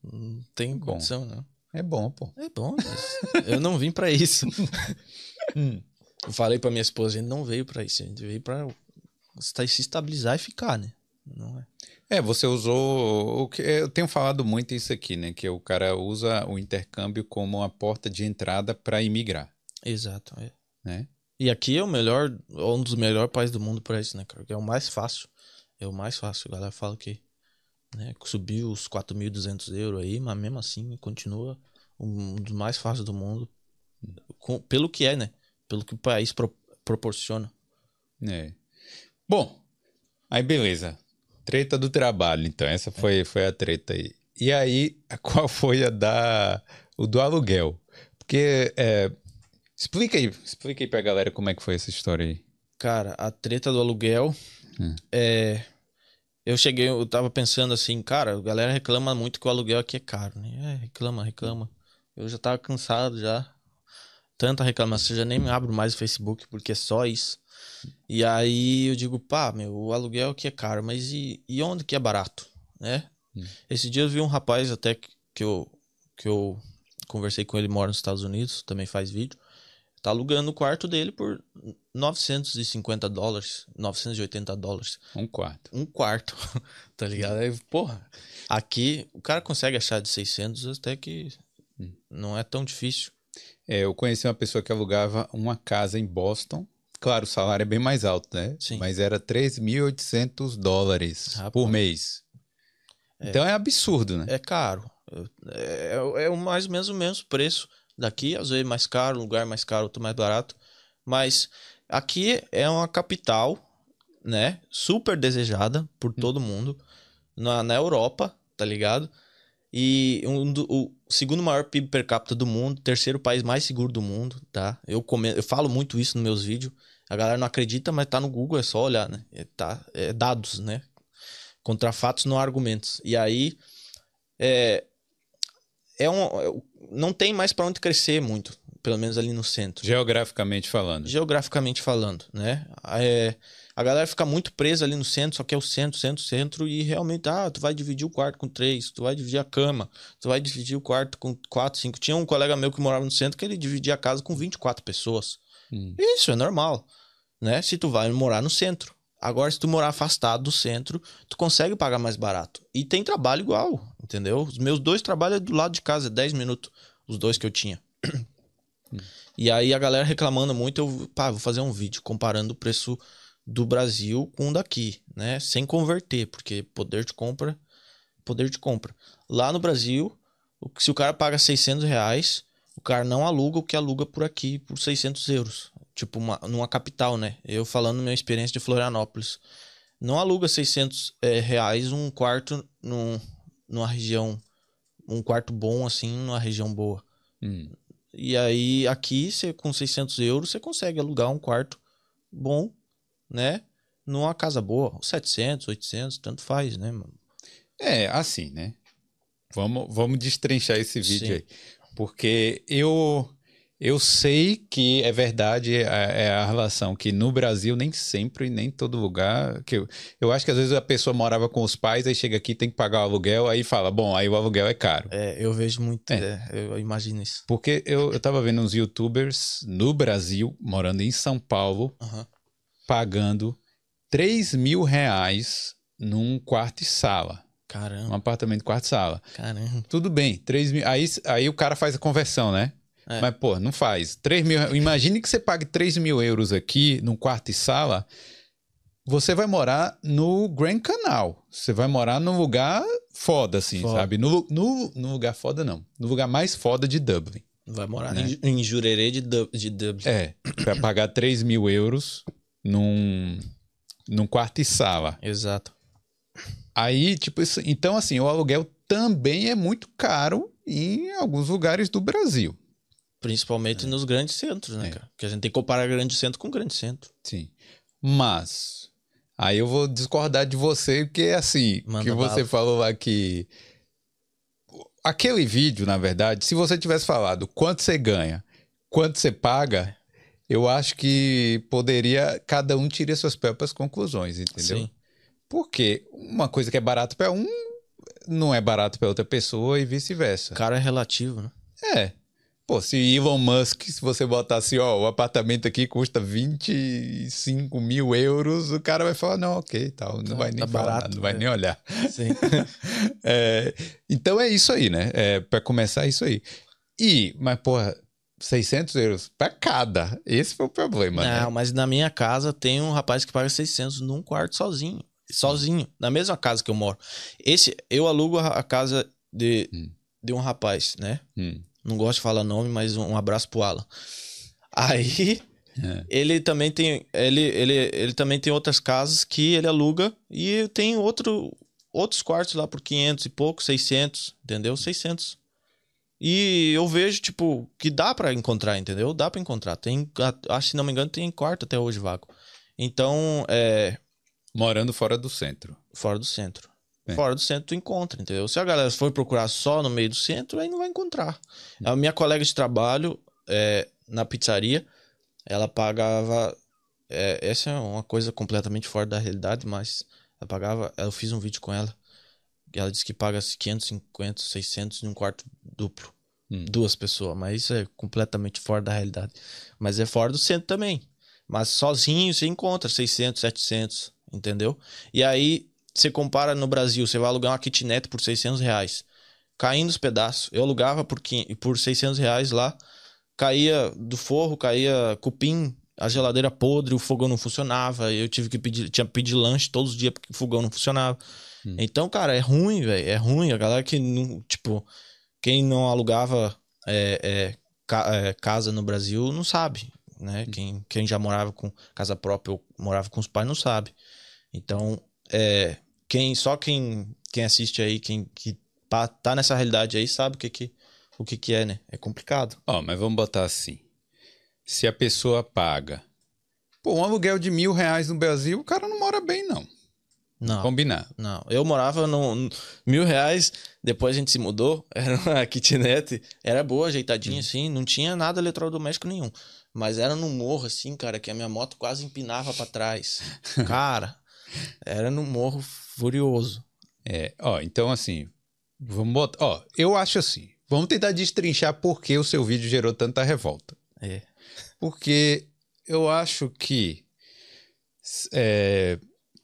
Speaker 2: não tem
Speaker 1: Bom.
Speaker 2: condição, não.
Speaker 1: é bom, pô.
Speaker 2: É bom, mas eu não vim pra isso.
Speaker 1: Hum.
Speaker 2: Eu falei pra minha esposa, a gente não veio pra isso, a gente veio pra esta- se estabilizar e ficar, né? Não é?
Speaker 1: É, você usou. O que, eu tenho falado muito isso aqui, né? Que o cara usa o intercâmbio como uma porta de entrada para imigrar,
Speaker 2: Exato, é.
Speaker 1: né?
Speaker 2: E aqui é o melhor, um dos melhores países do mundo pra isso, né, cara? Que é o mais fácil. É o mais fácil. A galera fala que né, subiu os 4.200 euros aí, mas mesmo assim continua um dos mais fáceis do mundo. Com- pelo que é, né? Pelo que o país pro- proporciona.
Speaker 1: É. Bom, aí beleza. Treta do trabalho, então. Essa foi, foi a treta aí. E aí, qual foi a da. o do aluguel? Porque. é, explica aí, explica aí pra galera como é que foi essa história aí.
Speaker 2: Cara, a treta do aluguel
Speaker 1: Hum.
Speaker 2: é. Eu cheguei, eu tava pensando assim, cara, a galera reclama muito que o aluguel aqui é caro, né? É, reclama, reclama. Eu já tava cansado já. Tanta reclamação, já nem me abro mais o Facebook porque é só isso. E aí eu digo, pá, meu, o aluguel aqui é caro, mas e, e onde que é barato, né?
Speaker 1: Hum.
Speaker 2: Esse dia eu vi um rapaz até que, que eu que eu conversei com ele, mora nos Estados Unidos, também faz vídeo. Tá alugando o quarto dele por 950 dólares, 980 dólares.
Speaker 1: Um quarto.
Speaker 2: Um quarto, tá ligado? Aí, porra, aqui o cara consegue achar de 600 até que
Speaker 1: Hum.
Speaker 2: não é tão difícil.
Speaker 1: É, eu conheci uma pessoa que alugava uma casa em Boston. Claro, o salário é bem mais alto, né?
Speaker 2: Sim.
Speaker 1: Mas era 3.800 dólares
Speaker 2: Rapaz.
Speaker 1: por mês. Então é absurdo, né?
Speaker 2: É caro. É, é, é o mais ou menos o mesmo preço daqui, às vezes mais caro, lugar mais caro, outro mais barato. Mas aqui é uma capital, né? Super desejada por todo mundo. na, na Europa, tá ligado? E um do, o segundo maior PIB per capita do mundo, terceiro país mais seguro do mundo, tá? Eu, comento, eu falo muito isso nos meus vídeos. A galera não acredita, mas tá no Google, é só olhar, né? É, tá, é dados, né? Contra fatos, não argumentos. E aí, é, é um, é não tem mais para onde crescer muito, pelo menos ali no centro.
Speaker 1: Geograficamente falando.
Speaker 2: Geograficamente falando, né? É, a galera fica muito presa ali no centro, só que é o centro, centro, centro, e realmente, ah, tu vai dividir o quarto com três, tu vai dividir a cama, tu vai dividir o quarto com quatro, cinco. Tinha um colega meu que morava no centro que ele dividia a casa com 24 pessoas. Hum. Isso é normal, né? Se tu vai morar no centro. Agora, se tu morar afastado do centro, tu consegue pagar mais barato. E tem trabalho igual, entendeu? Os meus dois trabalhos é do lado de casa, 10 minutos, os dois que eu tinha. Hum. E aí a galera reclamando muito, eu, pá, vou fazer um vídeo comparando o preço do Brasil com daqui, né? Sem converter, porque poder de compra, poder de compra. Lá no Brasil, se o cara paga 600 reais, o cara não aluga o que aluga por aqui por 600 euros. Tipo, uma, numa capital, né? Eu falando minha experiência de Florianópolis. Não aluga 600 é, reais um quarto num, numa região, um quarto bom assim, numa região boa. Hum. E aí, aqui, você, com 600 euros, você consegue alugar um quarto bom né? Numa casa boa, 700, 800, tanto faz, né, mano?
Speaker 1: É, assim, né? Vamos, vamos destrinchar esse vídeo Sim. aí. Porque eu eu sei que é verdade é, é, a relação que no Brasil nem sempre nem todo lugar que eu, eu acho que às vezes a pessoa morava com os pais aí chega aqui tem que pagar o aluguel aí fala bom aí o aluguel é caro
Speaker 2: é eu vejo muito é. É, eu imagino isso
Speaker 1: porque eu, eu tava vendo uns YouTubers no Brasil morando em São Paulo uhum pagando 3 mil reais num quarto e sala.
Speaker 2: Caramba.
Speaker 1: Um apartamento quarto e sala.
Speaker 2: Caramba.
Speaker 1: Tudo bem, 3 mil. Aí, aí o cara faz a conversão, né? É. Mas, pô, não faz. 3 mil. Imagine que você pague 3 mil euros aqui num quarto e sala. Você vai morar no Grand Canal. Você vai morar num lugar foda, assim, foda. sabe? No, no, no lugar foda, não. No lugar mais foda de Dublin.
Speaker 2: Vai morar né? em, em Jurerê de, de Dublin.
Speaker 1: É. Vai pagar 3 mil euros num, num quarto e sala.
Speaker 2: Exato.
Speaker 1: Aí, tipo, isso, então assim, o aluguel também é muito caro em alguns lugares do Brasil.
Speaker 2: Principalmente é. nos grandes centros, né, é. cara? Porque a gente tem que comparar grande centro com grande centro.
Speaker 1: Sim. Mas, aí eu vou discordar de você, porque é assim, Manda que você falou lá que. Aquele vídeo, na verdade, se você tivesse falado quanto você ganha, quanto você paga, eu acho que poderia cada um tirar suas próprias conclusões, entendeu? Sim. Porque uma coisa que é barato para um não é barato para outra pessoa e vice-versa.
Speaker 2: Cara é relativo, né?
Speaker 1: É. Pô, se Elon Musk, se você botar assim, ó, o apartamento aqui custa 25 mil euros, o cara vai falar, não, ok, tal, não, vai nem tá falar, barato, não vai é. nem olhar.
Speaker 2: Sim.
Speaker 1: é, então é isso aí, né? É, para começar, é isso aí. E, mas, porra, 600 euros para cada. Esse foi o problema.
Speaker 2: Não,
Speaker 1: né?
Speaker 2: mas na minha casa tem um rapaz que paga 600 num quarto sozinho. Sozinho. Na mesma casa que eu moro. Esse, eu alugo a casa de, hum. de um rapaz, né? Hum. Não gosto de falar nome, mas um, um abraço pro Alan. Aí. É. Ele também tem ele, ele, ele também tem outras casas que ele aluga e tem outro, outros quartos lá por 500 e pouco, 600, entendeu? 600 e eu vejo, tipo, que dá para encontrar, entendeu? Dá para encontrar. Tem, acho, se não me engano, tem quarto até hoje vago. Então, é.
Speaker 1: Morando fora do centro.
Speaker 2: Fora do centro. É. Fora do centro tu encontra, entendeu? Se a galera for procurar só no meio do centro, aí não vai encontrar. A minha colega de trabalho, é, na pizzaria, ela pagava. É, essa é uma coisa completamente fora da realidade, mas ela pagava. Eu fiz um vídeo com ela. Ela disse que paga 550, 600 em um quarto duplo. Hum. Duas pessoas. Mas isso é completamente fora da realidade. Mas é fora do centro também. Mas sozinho você encontra 600, 700, entendeu? E aí você compara no Brasil, você vai alugar uma kitnet por 600 reais. Caindo os pedaços. Eu alugava por, por 600 reais lá. Caía do forro, caía cupim, a geladeira podre, o fogão não funcionava. Eu tive que pedir, tinha que pedir lanche todos os dias porque o fogão não funcionava. Hum. Então, cara, é ruim, velho. É ruim. A galera que não. Tipo, quem não alugava é, é, ca, é, casa no Brasil não sabe. Né? Hum. Quem, quem já morava com casa própria ou morava com os pais não sabe. Então, é, quem só quem quem assiste aí, quem que tá, nessa realidade aí, sabe o que que, o que que é, né? É complicado.
Speaker 1: Ó, mas vamos botar assim. Se a pessoa paga. Pô, um aluguel de mil reais no Brasil, o cara não mora bem, não.
Speaker 2: Não.
Speaker 1: Combinar.
Speaker 2: Não, eu morava no, mil reais, depois a gente se mudou, era uma kitnet, era boa, ajeitadinha assim, não tinha nada eletrodoméstico nenhum. Mas era no morro, assim, cara, que a minha moto quase empinava pra trás. Cara, era no morro furioso.
Speaker 1: É, ó, então assim, vamos botar. Ó, eu acho assim. Vamos tentar destrinchar por que o seu vídeo gerou tanta revolta.
Speaker 2: É.
Speaker 1: Porque eu acho que é,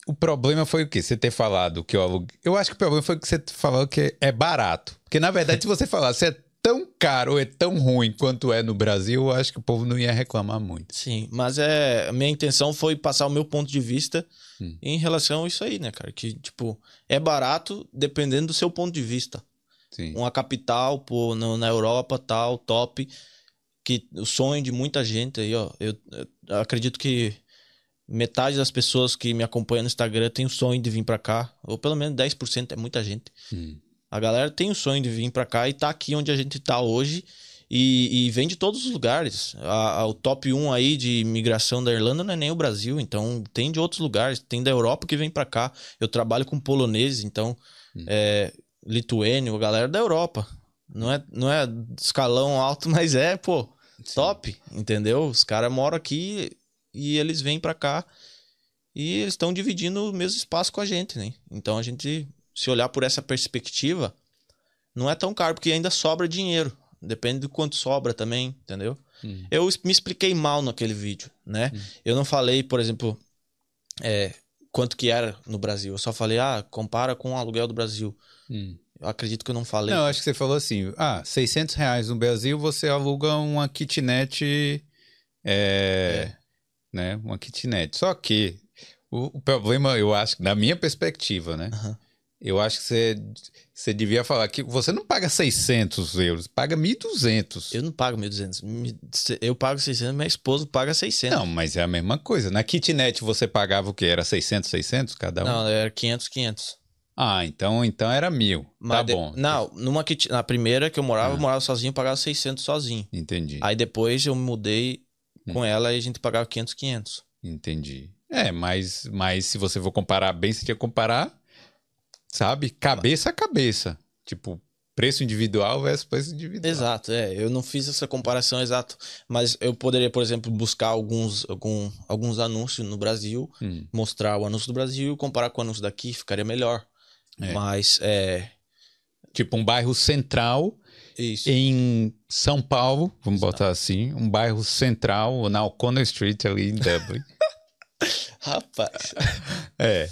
Speaker 1: o problema foi o quê? Você ter falado que eu aluguei. Eu acho que o problema foi que você falou que é barato. Porque, na verdade, se você falasse é tão caro ou é tão ruim quanto é no Brasil, eu acho que o povo não ia reclamar muito.
Speaker 2: Sim, mas é, minha intenção foi passar o meu ponto de vista hum. em relação a isso aí, né, cara? Que, tipo, é barato dependendo do seu ponto de vista.
Speaker 1: Sim.
Speaker 2: Uma capital, pô, no, na Europa, tal, top. Que o sonho de muita gente aí, ó. Eu, eu acredito que metade das pessoas que me acompanham no Instagram tem o sonho de vir para cá, ou pelo menos 10% é muita gente.
Speaker 1: Hum.
Speaker 2: A galera tem o sonho de vir para cá e tá aqui onde a gente tá hoje e, e vem de todos os lugares. A, a, o top 1 aí de imigração da Irlanda não é nem o Brasil, então tem de outros lugares, tem da Europa que vem para cá. Eu trabalho com poloneses, então hum. é, lituênio, a galera da Europa. Não é, não é escalão alto, mas é, pô, Sim. top, entendeu? Os caras moram aqui e eles vêm para cá e eles estão dividindo o mesmo espaço com a gente, né? Então a gente, se olhar por essa perspectiva, não é tão caro, porque ainda sobra dinheiro. Depende do quanto sobra também, entendeu?
Speaker 1: Hum.
Speaker 2: Eu me expliquei mal naquele vídeo, né? Hum. Eu não falei, por exemplo, é, quanto que era no Brasil. Eu só falei, ah, compara com o aluguel do Brasil.
Speaker 1: Hum.
Speaker 2: Eu acredito que eu não falei.
Speaker 1: Não, acho que você falou assim, ah, 600 reais no Brasil, você aluga uma kitnet... É... é né? Uma kitnet. Só que o, o problema, eu acho, na minha perspectiva, né?
Speaker 2: Uhum.
Speaker 1: Eu acho que você, você devia falar que você não paga 600 euros, paga 1.200.
Speaker 2: Eu não pago 1.200. Eu pago 600, minha esposa paga 600.
Speaker 1: Não, mas é a mesma coisa. Na kitnet você pagava o quê? Era 600, 600 cada um?
Speaker 2: Não, era 500, 500.
Speaker 1: Ah, então, então era mil. Mas tá de... bom.
Speaker 2: Não, numa kit... na primeira que eu morava, ah. eu morava sozinho, pagava 600 sozinho.
Speaker 1: Entendi.
Speaker 2: Aí depois eu mudei com hum. ela e a gente pagava 500, 500.
Speaker 1: Entendi. É, mas, mas se você for comparar bem, você tinha que comparar, sabe? Cabeça a cabeça. Tipo, preço individual versus preço individual.
Speaker 2: Exato, é. Eu não fiz essa comparação exata, mas eu poderia, por exemplo, buscar alguns, algum, alguns anúncios no Brasil,
Speaker 1: hum.
Speaker 2: mostrar o anúncio do Brasil, comparar com o anúncio daqui, ficaria melhor. É. Mas é.
Speaker 1: Tipo, um bairro central
Speaker 2: isso.
Speaker 1: Em São Paulo, vamos Exato. botar assim, um bairro central, na O'Connor Street, ali em Dublin.
Speaker 2: Rapaz.
Speaker 1: É.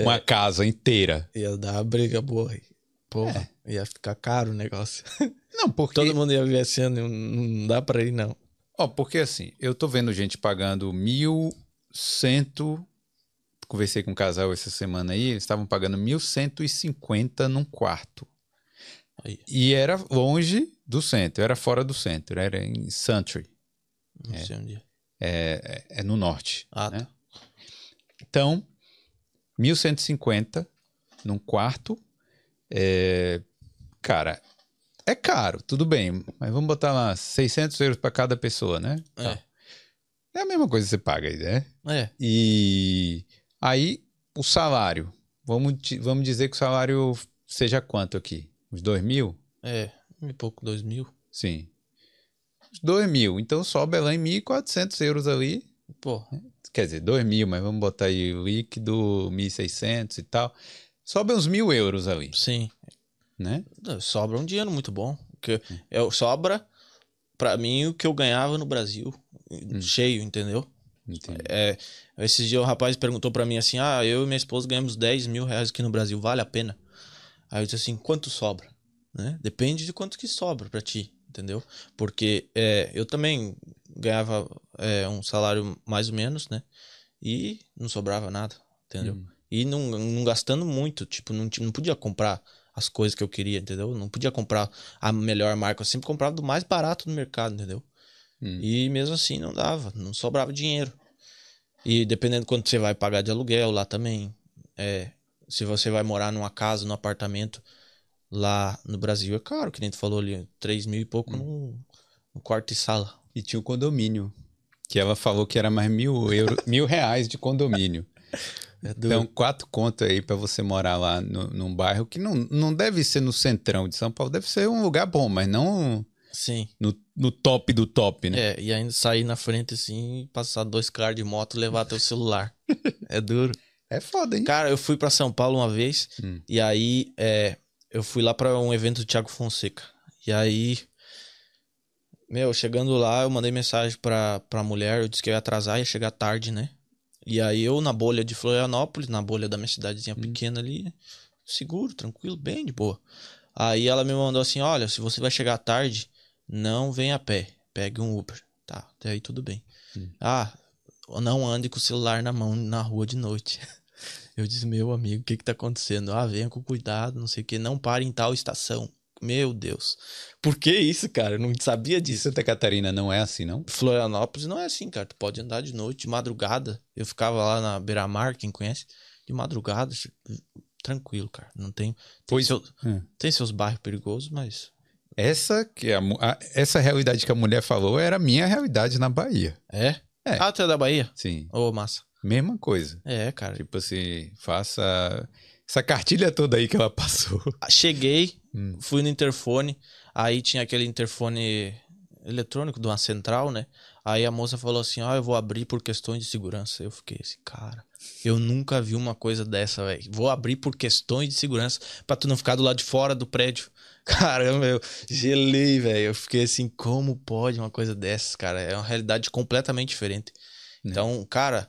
Speaker 1: Uma é. casa inteira.
Speaker 2: Ia dar uma briga boa aí. Porra, é. ia ficar caro o negócio.
Speaker 1: Não, porque.
Speaker 2: Todo mundo ia ver assim, não, não dá pra ir, não.
Speaker 1: Ó, porque assim, eu tô vendo gente pagando mil cento. Conversei com um casal essa semana aí, eles estavam pagando mil cento e cinquenta num quarto.
Speaker 2: Aí.
Speaker 1: E era longe do centro, era fora do centro, era em Santry.
Speaker 2: Não é, sei onde é.
Speaker 1: É, é no norte.
Speaker 2: Ah,
Speaker 1: né?
Speaker 2: tá.
Speaker 1: Então, 1150 num quarto. É, cara, é caro, tudo bem, mas vamos botar lá 600 euros para cada pessoa, né?
Speaker 2: É.
Speaker 1: Tá. É a mesma coisa que você paga aí, né?
Speaker 2: É.
Speaker 1: E aí, o salário. Vamos, vamos dizer que o salário seja quanto aqui? Uns dois mil?
Speaker 2: É, um e pouco, dois mil.
Speaker 1: Sim. Uns dois mil. Então sobe lá em 1.400 euros ali.
Speaker 2: Pô.
Speaker 1: Quer dizer, dois mil, mas vamos botar aí líquido, 1.600 e tal. Sobe uns mil euros ali.
Speaker 2: Sim.
Speaker 1: Né?
Speaker 2: Sobra um dinheiro muito bom. Que eu, sobra, para mim, o que eu ganhava no Brasil. Hum. Cheio, entendeu?
Speaker 1: Entendi.
Speaker 2: É, esses dias o rapaz perguntou para mim assim: Ah, eu e minha esposa ganhamos 10 mil reais aqui no Brasil, vale a pena? Aí eu disse assim, quanto sobra? Né? Depende de quanto que sobra para ti, entendeu? Porque é, eu também ganhava é, um salário mais ou menos, né? E não sobrava nada, entendeu? Hum. E não, não gastando muito, tipo, não, não podia comprar as coisas que eu queria, entendeu? Não podia comprar a melhor marca, eu sempre comprava do mais barato no mercado, entendeu?
Speaker 1: Hum.
Speaker 2: E mesmo assim não dava, não sobrava dinheiro. E dependendo quanto você vai pagar de aluguel lá também, é, se você vai morar numa casa, num apartamento lá no Brasil, é caro, que nem tu falou ali, 3 mil e pouco num, num quarto e sala.
Speaker 1: E tinha o condomínio. Que ela falou que era mais mil, euro, mil reais de condomínio.
Speaker 2: É.
Speaker 1: Então, quatro conto aí pra você morar lá no, num bairro que não, não deve ser no centrão de São Paulo, deve ser um lugar bom, mas não
Speaker 2: Sim.
Speaker 1: no, no top do top, né?
Speaker 2: É, e ainda sair na frente assim, passar dois caras de moto e levar teu celular. é duro.
Speaker 1: É, foda, hein?
Speaker 2: Cara, eu fui pra São Paulo uma vez
Speaker 1: Hum.
Speaker 2: e aí é, eu fui lá pra um evento do Thiago Fonseca. E aí, meu, chegando lá, eu mandei mensagem pra, pra mulher, eu disse que eu ia atrasar, ia chegar tarde, né? E aí eu na bolha de Florianópolis, na bolha da minha cidadezinha pequena ali, seguro, tranquilo, bem de boa. Aí ela me mandou assim: olha, se você vai chegar tarde, não vem a pé, pegue um Uber. Tá, até aí tudo bem. Ah, não ande com o celular na mão na rua de noite. Eu disse, meu amigo, o que que tá acontecendo? Ah, venha com cuidado, não sei o que, não pare em tal estação. Meu Deus. Por que isso, cara? Eu não sabia disso.
Speaker 1: Santa Catarina não é assim, não?
Speaker 2: Florianópolis não é assim, cara. Tu pode andar de noite, de madrugada. Eu ficava lá na Beira-Mar, quem conhece, de madrugada, che- tranquilo, cara. Não tem. Tem,
Speaker 1: Pois-
Speaker 2: seu-
Speaker 1: Hum.
Speaker 2: tem seus bairros perigosos, mas.
Speaker 1: Essa que a, a- essa realidade que a mulher falou era a minha realidade na Bahia.
Speaker 2: É?
Speaker 1: É.
Speaker 2: Ah, tu é da Bahia?
Speaker 1: Sim,
Speaker 2: Ô, massa.
Speaker 1: Mesma coisa.
Speaker 2: É, cara.
Speaker 1: Tipo assim, faça essa cartilha toda aí que ela passou.
Speaker 2: Cheguei,
Speaker 1: Hum.
Speaker 2: fui no interfone, aí tinha aquele interfone eletrônico de uma central, né? Aí a moça falou assim: Ó, eu vou abrir por questões de segurança. Eu fiquei assim, cara, eu nunca vi uma coisa dessa, velho. Vou abrir por questões de segurança pra tu não ficar do lado de fora do prédio. Caramba, eu gelei, velho. Eu fiquei assim, como pode uma coisa dessas, cara? É uma realidade completamente diferente. Então, cara,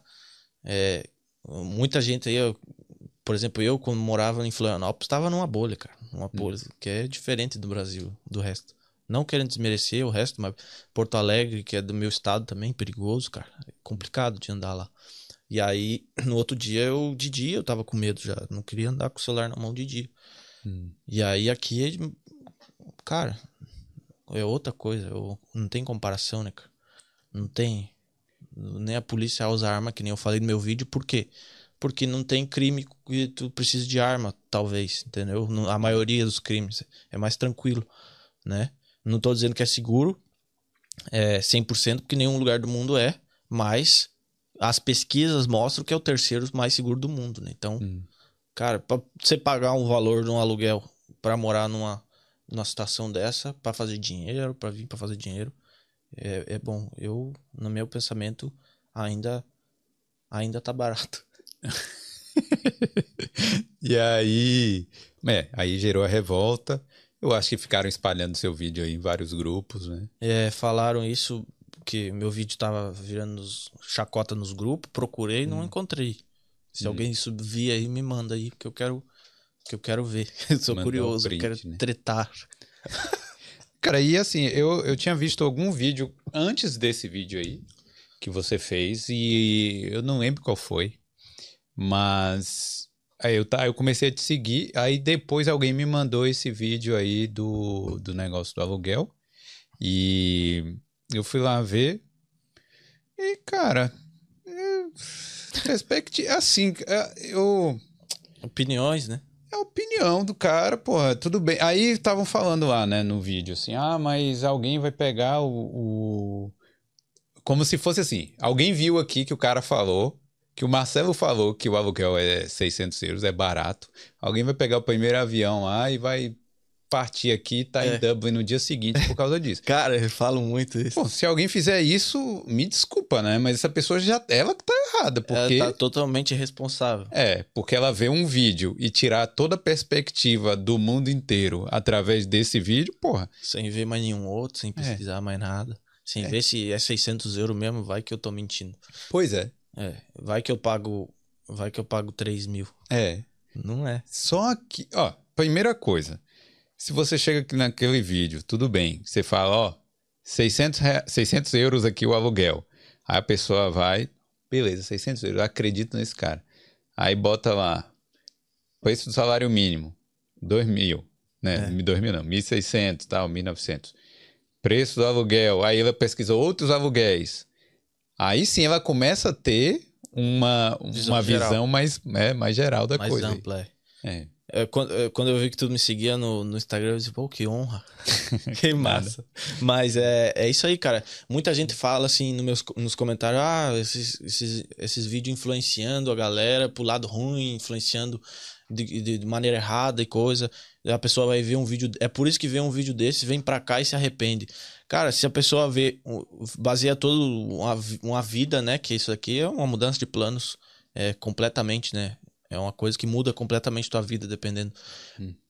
Speaker 2: é, muita gente aí, eu- por exemplo, eu quando morava em Florianópolis, estava numa bolha, cara. Uma bolha que é diferente do Brasil, do resto. Não querendo desmerecer o resto, mas Porto Alegre, que é do meu estado também, perigoso, cara. É complicado de andar lá. E aí, no outro dia, eu, de dia, eu tava com medo já. Não queria andar com o celular na mão de dia.
Speaker 1: Hum.
Speaker 2: E aí, aqui, cara, é outra coisa. eu- não tem comparação, né, cara? Não tem. Nem a polícia usa arma, que nem eu falei no meu vídeo. Por quê? Porque não tem crime que tu precisa de arma, talvez, entendeu? A maioria dos crimes é mais tranquilo, né? Não tô dizendo que é seguro, é 100%, porque nenhum lugar do mundo é, mas as pesquisas mostram que é o terceiro mais seguro do mundo, né? Então,
Speaker 1: Hum.
Speaker 2: cara, pra você pagar um valor de um aluguel pra morar numa, numa situação dessa, pra fazer dinheiro, pra vir pra fazer dinheiro, é, é bom. Eu, no meu pensamento, ainda ainda tá barato.
Speaker 1: E aí, é, aí gerou a revolta. Eu acho que ficaram espalhando seu vídeo aí em vários grupos, né?
Speaker 2: É, falaram isso que meu vídeo tava virando chacota nos grupos, procurei e não encontrei. Se alguém isso vir aí, me manda aí, que eu quero que eu quero ver. Eu sou
Speaker 1: Mandar o
Speaker 2: curioso, eu
Speaker 1: print,
Speaker 2: quero
Speaker 1: né?
Speaker 2: tretar.
Speaker 1: Cara, e assim, eu, eu tinha visto algum vídeo antes desse vídeo aí que você fez e eu não lembro qual foi, mas aí eu, tá, eu comecei a te seguir, aí depois alguém me mandou esse vídeo aí do, do negócio do aluguel e eu fui lá ver e, cara, é, respecte, assim, é, eu...
Speaker 2: Opiniões, né?
Speaker 1: É a opinião do cara, porra, tudo bem. Aí estavam falando lá, né, no vídeo, assim, ah, mas alguém vai pegar o, o- Como se fosse assim, alguém viu aqui que o cara falou, que o Marcelo falou que o aluguel é 600 euros, é barato. Alguém vai pegar o primeiro avião lá e vai partir aqui e tá
Speaker 2: É.
Speaker 1: em Dublin no dia seguinte por causa disso.
Speaker 2: Cara, eu falo muito isso.
Speaker 1: Pô, se alguém fizer isso, me desculpa, né? Mas essa pessoa já. Ela que tá errada, porque.
Speaker 2: Ela tá totalmente irresponsável.
Speaker 1: É, porque ela vê um vídeo e tirar toda a perspectiva do mundo inteiro através desse vídeo, porra.
Speaker 2: Sem ver mais nenhum outro, sem pesquisar mais nada. Sem ver se é 600 euros mesmo, vai que eu tô mentindo.
Speaker 1: Pois é.
Speaker 2: É, vai que eu pago. Vai que eu pago 3 mil.
Speaker 1: É.
Speaker 2: Não é.
Speaker 1: Só que, ó, primeira coisa. Se você chega aqui naquele vídeo, tudo bem. Você fala, ó, 600, rea- 600 euros aqui o aluguel. Aí a pessoa vai, beleza, 600 euros, eu acredito nesse cara. Aí bota lá, preço do salário mínimo, 2 mil, né? 2 mil não, 1.600, tal, 1.900. Preço do aluguel, aí ela pesquisou outros aluguéis. Aí sim ela começa a ter uma,
Speaker 2: Visão
Speaker 1: uma
Speaker 2: geral.
Speaker 1: visão mais, é, mais geral da
Speaker 2: Mais
Speaker 1: coisa.
Speaker 2: ampla, é.
Speaker 1: É.
Speaker 2: É, quando, é, quando eu vi que tu me seguia no, no Instagram, eu disse, pô, que honra. que massa. Mas é, é isso aí, cara. Muita gente fala assim no meus, nos comentários, ah, esses, esses, esses vídeos influenciando a galera pro lado ruim, influenciando de, de, de maneira errada e coisa. A pessoa vai ver um vídeo. É por isso que vê um vídeo desse, vem pra cá e se arrepende. Cara, se a pessoa vê, baseia toda uma, uma vida, né? Que isso aqui é uma mudança de planos é, completamente, né? É uma coisa que muda completamente tua vida, dependendo.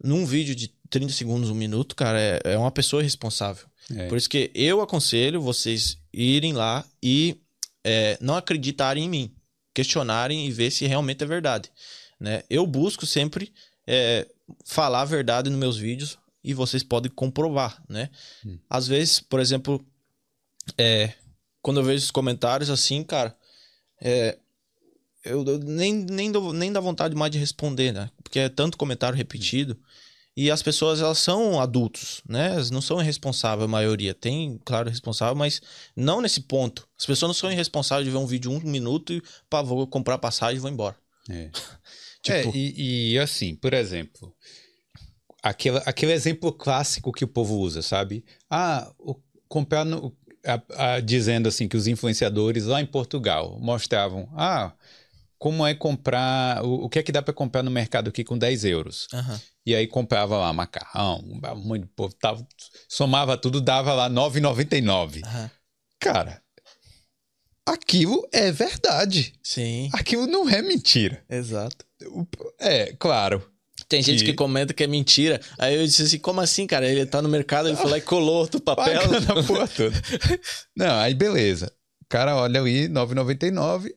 Speaker 2: Num vídeo de 30 segundos, um minuto, cara, é, é uma pessoa responsável.
Speaker 1: É.
Speaker 2: Por isso que eu aconselho vocês irem lá e é, não acreditarem em mim. Questionarem e ver se realmente é verdade. Né? Eu busco sempre é, falar a verdade nos meus vídeos e vocês podem comprovar, né? Às vezes, por exemplo, é, quando eu vejo os comentários assim, cara, é, eu, eu nem, nem, dou, nem dá vontade mais de responder, né? Porque é tanto comentário repetido. E as pessoas, elas são adultos, né? Elas não são irresponsáveis, a maioria. Tem, claro, responsável, mas não nesse ponto. As pessoas não são irresponsáveis de ver um vídeo um minuto e, pá, vou comprar passagem e vou embora.
Speaker 1: É.
Speaker 2: Tipo-
Speaker 1: É, e, e assim, por exemplo, aquele, aquele exemplo clássico que o povo usa, sabe? Ah, o, comprar no, a- a- dizendo assim que os influenciadores lá em Portugal mostravam, ah, como é comprar, o, o que é que dá para comprar no mercado aqui com 10 euros?
Speaker 2: Aham.
Speaker 1: E aí comprava lá macarrão, muito povo, tava, somava tudo, dava lá 9,99.
Speaker 2: Aham.
Speaker 1: Cara, aquilo é verdade.
Speaker 2: Sim,
Speaker 1: Aquilo não é mentira.
Speaker 2: exato.
Speaker 1: É, claro.
Speaker 2: Tem gente
Speaker 1: Que-
Speaker 2: que comenta que é mentira. Aí eu disse assim, como assim, cara? Ele tá no mercado, ele foi lá e colou outro papel.
Speaker 1: Pagando a porra toda. Não, aí beleza. O cara olha ali, 9,99.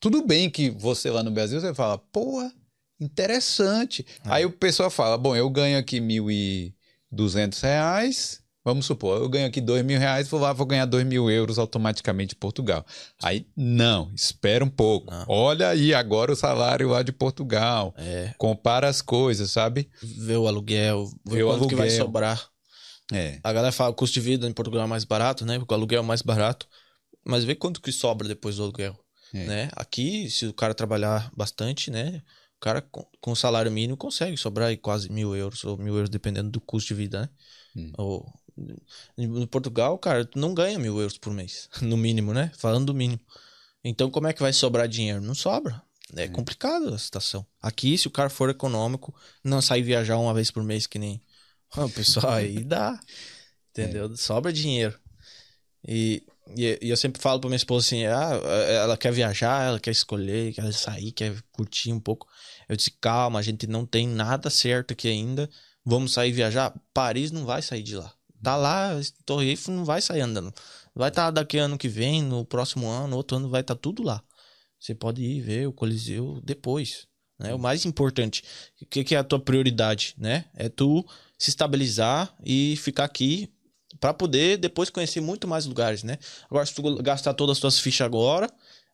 Speaker 1: Tudo bem que você lá no Brasil, você fala, porra, interessante. Aí o pessoal fala, bom, eu ganho aqui 1.200 reais. Vamos supor, eu ganho aqui 2 mil reais, vou lá, vou ganhar 2 mil euros automaticamente em Portugal. Aí, não, espera um pouco.
Speaker 2: Não.
Speaker 1: Olha aí agora o salário lá de Portugal.
Speaker 2: É,
Speaker 1: Compara as coisas, sabe?
Speaker 2: ver o aluguel, ver
Speaker 1: Ver o
Speaker 2: quanto que vai
Speaker 1: aluguel.
Speaker 2: sobrar.
Speaker 1: É.
Speaker 2: A galera fala que o custo de vida em Portugal é mais barato, né? Porque o aluguel é mais barato. Mas vê quanto que sobra depois do aluguel.
Speaker 1: É.
Speaker 2: Né? Aqui, se o cara trabalhar bastante, né? O cara com, com salário mínimo consegue sobrar aí quase mil euros ou mil euros, dependendo do custo de vida, né?
Speaker 1: Hum.
Speaker 2: Ou, no Portugal, cara, tu não ganha mil euros por mês, no mínimo, né? Falando do mínimo. Então, como é que vai sobrar dinheiro? Não sobra. É complicado a situação. Aqui, se o cara for econômico, não sair viajar uma vez por mês, que nem o pessoal aí dá. Entendeu? Sobra dinheiro. E, e, e eu sempre falo pra minha esposa assim: ah, ela quer viajar, ela quer escolher, quer sair, quer curtir um pouco. Eu disse: calma, a gente não tem nada certo aqui ainda. Vamos sair viajar? Paris não vai sair de lá. Tá lá, Torre Eiffel não vai sair andando. Vai estar daqui ano que vem, no próximo ano, outro ano vai estar tudo lá. Você pode ir ver o Coliseu depois. Né? O mais importante, o que, que é a tua prioridade, né? É tu se estabilizar e ficar aqui para poder depois conhecer muito mais lugares, né? Agora, se tu gastar todas as tuas fichas agora,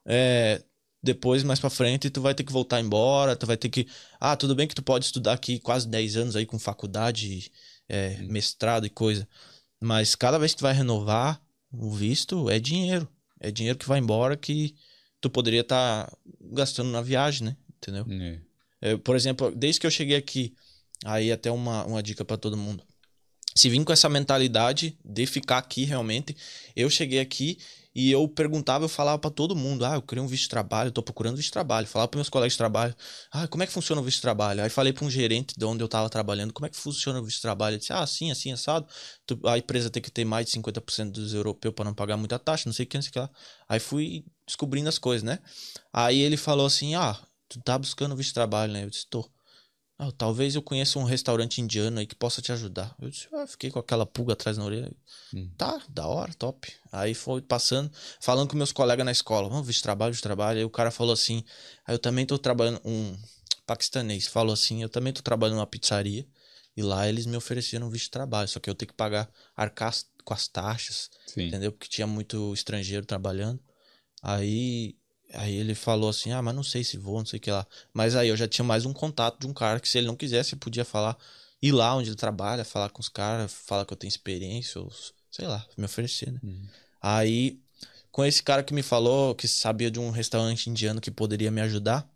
Speaker 2: é, depois, mais pra frente, tu vai ter que voltar embora, tu vai ter que... Ah, tudo bem que tu pode estudar aqui quase 10 anos aí com faculdade, é, mestrado e coisa, mas cada vez que tu vai renovar o visto, é dinheiro. É dinheiro que vai embora que tu poderia estar gastando na viagem, né? Entendeu?
Speaker 1: É.
Speaker 2: Eu, por exemplo, desde que eu cheguei aqui, aí até uma, uma dica pra todo mundo. Se vim com essa mentalidade de ficar aqui realmente, eu cheguei aqui e eu perguntava, eu falava pra todo mundo: "Ah, eu queria um visto de trabalho, tô procurando visto de trabalho". Falava para meus colegas de trabalho: "Ah, como é que funciona o visto de trabalho?". Aí falei pra um gerente de onde eu tava trabalhando: "Como é que funciona o visto de trabalho?". Ele disse: "Ah, assim, assim, assado. A empresa tem que ter mais de 50% dos europeus para não pagar muita taxa, não sei o que, não sei o que lá". Aí fui descobrindo as coisas, né? Aí ele falou assim: "Ah, tu tá buscando visto de trabalho, né?". Eu disse: "Tô". Ah, talvez eu conheça um restaurante indiano aí que possa te ajudar. Eu disse, ah, fiquei com aquela pulga atrás na orelha.
Speaker 1: Hum.
Speaker 2: Tá, da hora, top. Aí foi passando, falando com meus colegas na escola. Vamos de trabalho, de trabalho. Aí o cara falou assim, aí eu também tô trabalhando, um paquistanês falou assim, eu também tô trabalhando numa pizzaria. E lá eles me ofereceram um visto de trabalho, só que eu tenho que pagar, arcar com as taxas,
Speaker 1: Sim.
Speaker 2: entendeu? Porque tinha muito estrangeiro trabalhando. Aí, aí ele falou assim: ah, mas não sei se vou, não sei o que lá. Mas aí eu já tinha mais um contato de um cara que, se ele não quisesse, podia falar, ir lá onde ele trabalha, falar com os caras, falar que eu tenho experiência, ou sei lá, me oferecer, né?
Speaker 1: Uhum.
Speaker 2: Aí, com esse cara que me falou que sabia de um restaurante indiano que poderia me ajudar.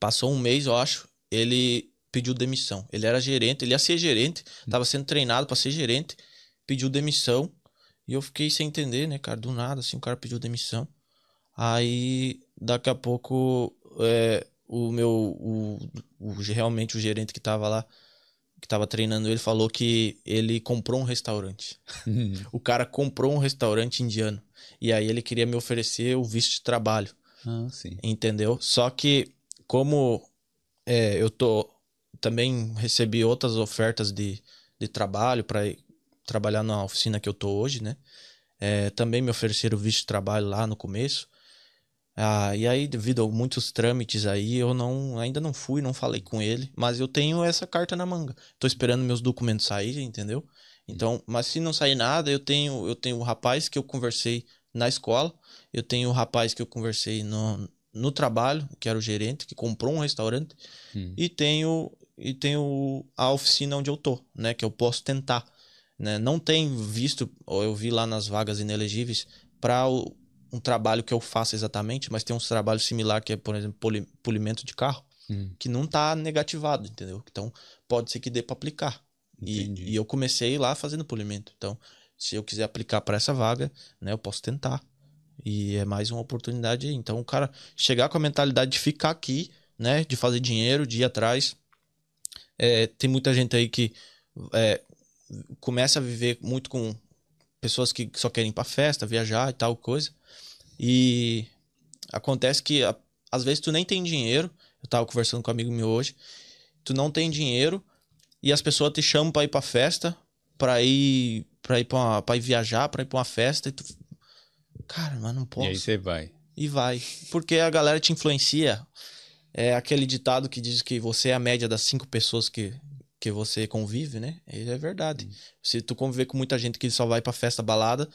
Speaker 2: Passou um mês, eu acho, ele pediu demissão. Ele era gerente, ele ia ser gerente, estava sendo treinado para ser gerente, pediu demissão. E eu fiquei sem entender, né, cara? Do nada, assim, o cara pediu demissão. Aí, daqui a pouco, é, o meu. O, o, realmente o gerente que tava lá, que tava treinando ele, falou que ele comprou um restaurante. Uhum. o cara comprou um restaurante indiano. E aí ele queria me oferecer o visto de trabalho.
Speaker 1: Ah, sim.
Speaker 2: Entendeu? Só que, como é, eu tô. Também recebi outras ofertas de, de trabalho para trabalhar na oficina que eu tô hoje, né? É, também me ofereceram visto de trabalho lá no começo. Ah, e aí, devido a muitos trâmites aí, eu não ainda não fui, não falei com ele, mas eu tenho essa carta na manga. Tô esperando meus documentos saírem, entendeu? Então, mas se não sair nada, eu tenho eu tenho o rapaz que eu conversei na escola, eu tenho o rapaz que eu conversei no, no trabalho, que era o gerente, que comprou um restaurante, hum. e tenho e tenho a oficina onde eu tô, né, que eu posso tentar né? Não tem visto, ou eu vi lá nas vagas inelegíveis, para um trabalho que eu faço exatamente, mas tem uns trabalhos similares que é, por exemplo, polimento de carro, hum. que não está negativado, entendeu? Então, pode ser que dê para aplicar. E, e, eu comecei lá fazendo polimento. Então, se eu quiser aplicar para essa vaga, né, eu posso tentar. E é mais uma oportunidade aí. Então, o cara chegar com a mentalidade de ficar aqui, né, de fazer dinheiro, de ir atrás. É, tem muita gente aí que é, começa a viver muito com pessoas que só querem ir pra festa, viajar e tal coisa. E acontece que às vezes tu nem tem dinheiro. Eu tava conversando com um amigo meu hoje. Tu não tem dinheiro e as pessoas te chamam para ir pra festa, para ir para ir para para ir viajar, para ir para uma festa e tu Cara, mas não posso.
Speaker 1: E aí você vai.
Speaker 2: E vai, porque a galera te influencia. É aquele ditado que diz que você é a média das cinco pessoas que que você convive, né? Isso é verdade. Hum. Se tu conviver com muita gente que só vai pra festa, balada,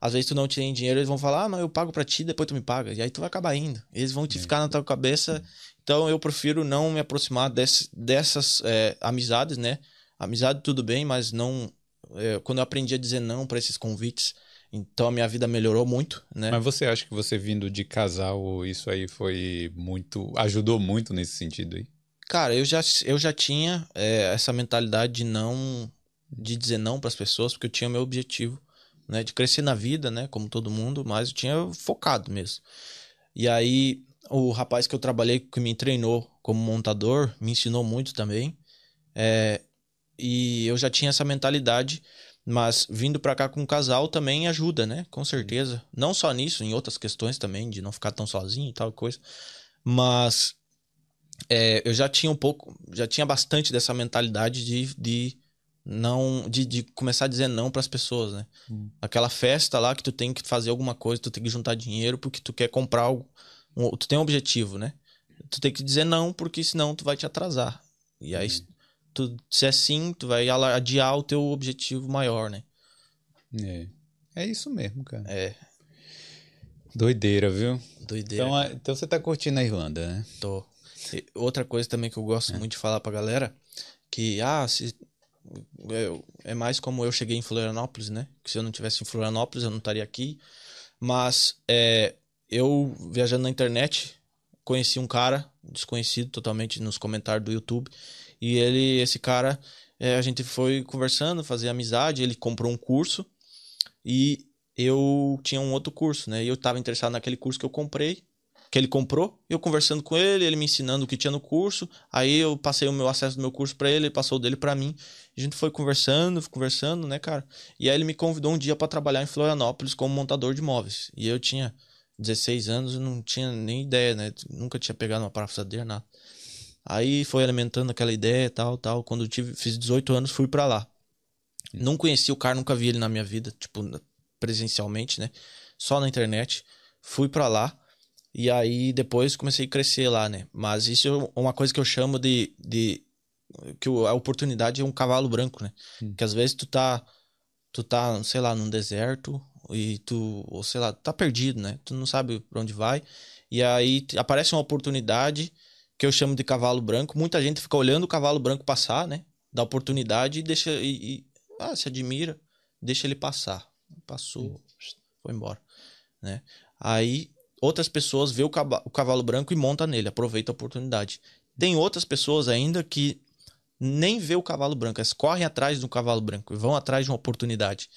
Speaker 2: às vezes tu não tem dinheiro, eles vão falar, ah, não, eu pago pra ti, depois tu me paga. E aí tu vai acabar indo. Eles vão te é. ficar na tua cabeça. Então eu prefiro não me aproximar desse, dessas é, amizades, né? Amizade tudo bem, mas não. É, quando eu aprendi a dizer não para esses convites, então a minha vida melhorou muito, né?
Speaker 1: Mas você acha que você vindo de casal, isso aí foi muito. ajudou muito nesse sentido aí?
Speaker 2: Cara, eu já, eu já tinha é, essa mentalidade de não. de dizer não para as pessoas, porque eu tinha meu objetivo, né? De crescer na vida, né? Como todo mundo, mas eu tinha focado mesmo. E aí, o rapaz que eu trabalhei, que me treinou como montador, me ensinou muito também. É, e eu já tinha essa mentalidade, mas vindo para cá com um casal também ajuda, né? Com certeza. Não só nisso, em outras questões também, de não ficar tão sozinho e tal coisa. Mas é, eu já tinha um pouco, já tinha bastante dessa mentalidade de, de não de, de começar a dizer não para as pessoas, né? Hum. Aquela festa lá que tu tem que fazer alguma coisa, tu tem que juntar dinheiro porque tu quer comprar algo, um, tu tem um objetivo, né? Tu tem que dizer não porque senão tu vai te atrasar. E aí hum. tu se é sim, tu vai adiar o teu objetivo maior, né?
Speaker 1: É. É isso mesmo, cara.
Speaker 2: É.
Speaker 1: Doideira, viu?
Speaker 2: Doideira.
Speaker 1: Então, então você tá curtindo a Irlanda, né?
Speaker 2: Tô. Outra coisa também que eu gosto é. muito de falar pra galera, que, ah, se, é, é mais como eu cheguei em Florianópolis, né? Que se eu não tivesse em Florianópolis, eu não estaria aqui. Mas é, eu, viajando na internet, conheci um cara desconhecido totalmente nos comentários do YouTube. E ele, esse cara, é, a gente foi conversando, fazer amizade. Ele comprou um curso e eu tinha um outro curso, né? E eu estava interessado naquele curso que eu comprei que ele comprou, eu conversando com ele, ele me ensinando o que tinha no curso, aí eu passei o meu acesso do meu curso para ele, ele passou o dele para mim. A gente foi conversando, conversando, né, cara? E aí ele me convidou um dia para trabalhar em Florianópolis como montador de móveis. E eu tinha 16 anos e não tinha nem ideia, né? Nunca tinha pegado uma parafusadeira, nada. Aí foi alimentando aquela ideia, tal, tal. Quando eu tive, fiz 18 anos, fui para lá. Não conheci o cara, nunca vi ele na minha vida, tipo, presencialmente, né? Só na internet. Fui para lá. E aí depois comecei a crescer lá, né? Mas isso é uma coisa que eu chamo de. de que a oportunidade é um cavalo branco, né? Hum. Que às vezes tu tá. Tu tá, sei lá, num deserto e tu, ou sei lá, tá perdido, né? Tu não sabe para onde vai. E aí aparece uma oportunidade que eu chamo de cavalo branco. Muita gente fica olhando o cavalo branco passar, né? Dá oportunidade e deixa. E, e ah, se admira, deixa ele passar. Passou, hum. foi embora. né? Aí outras pessoas vê o cavalo, o cavalo branco e monta nele, aproveita a oportunidade. Tem outras pessoas ainda que nem vê o cavalo branco, elas correm atrás do cavalo branco e vão atrás de uma oportunidade.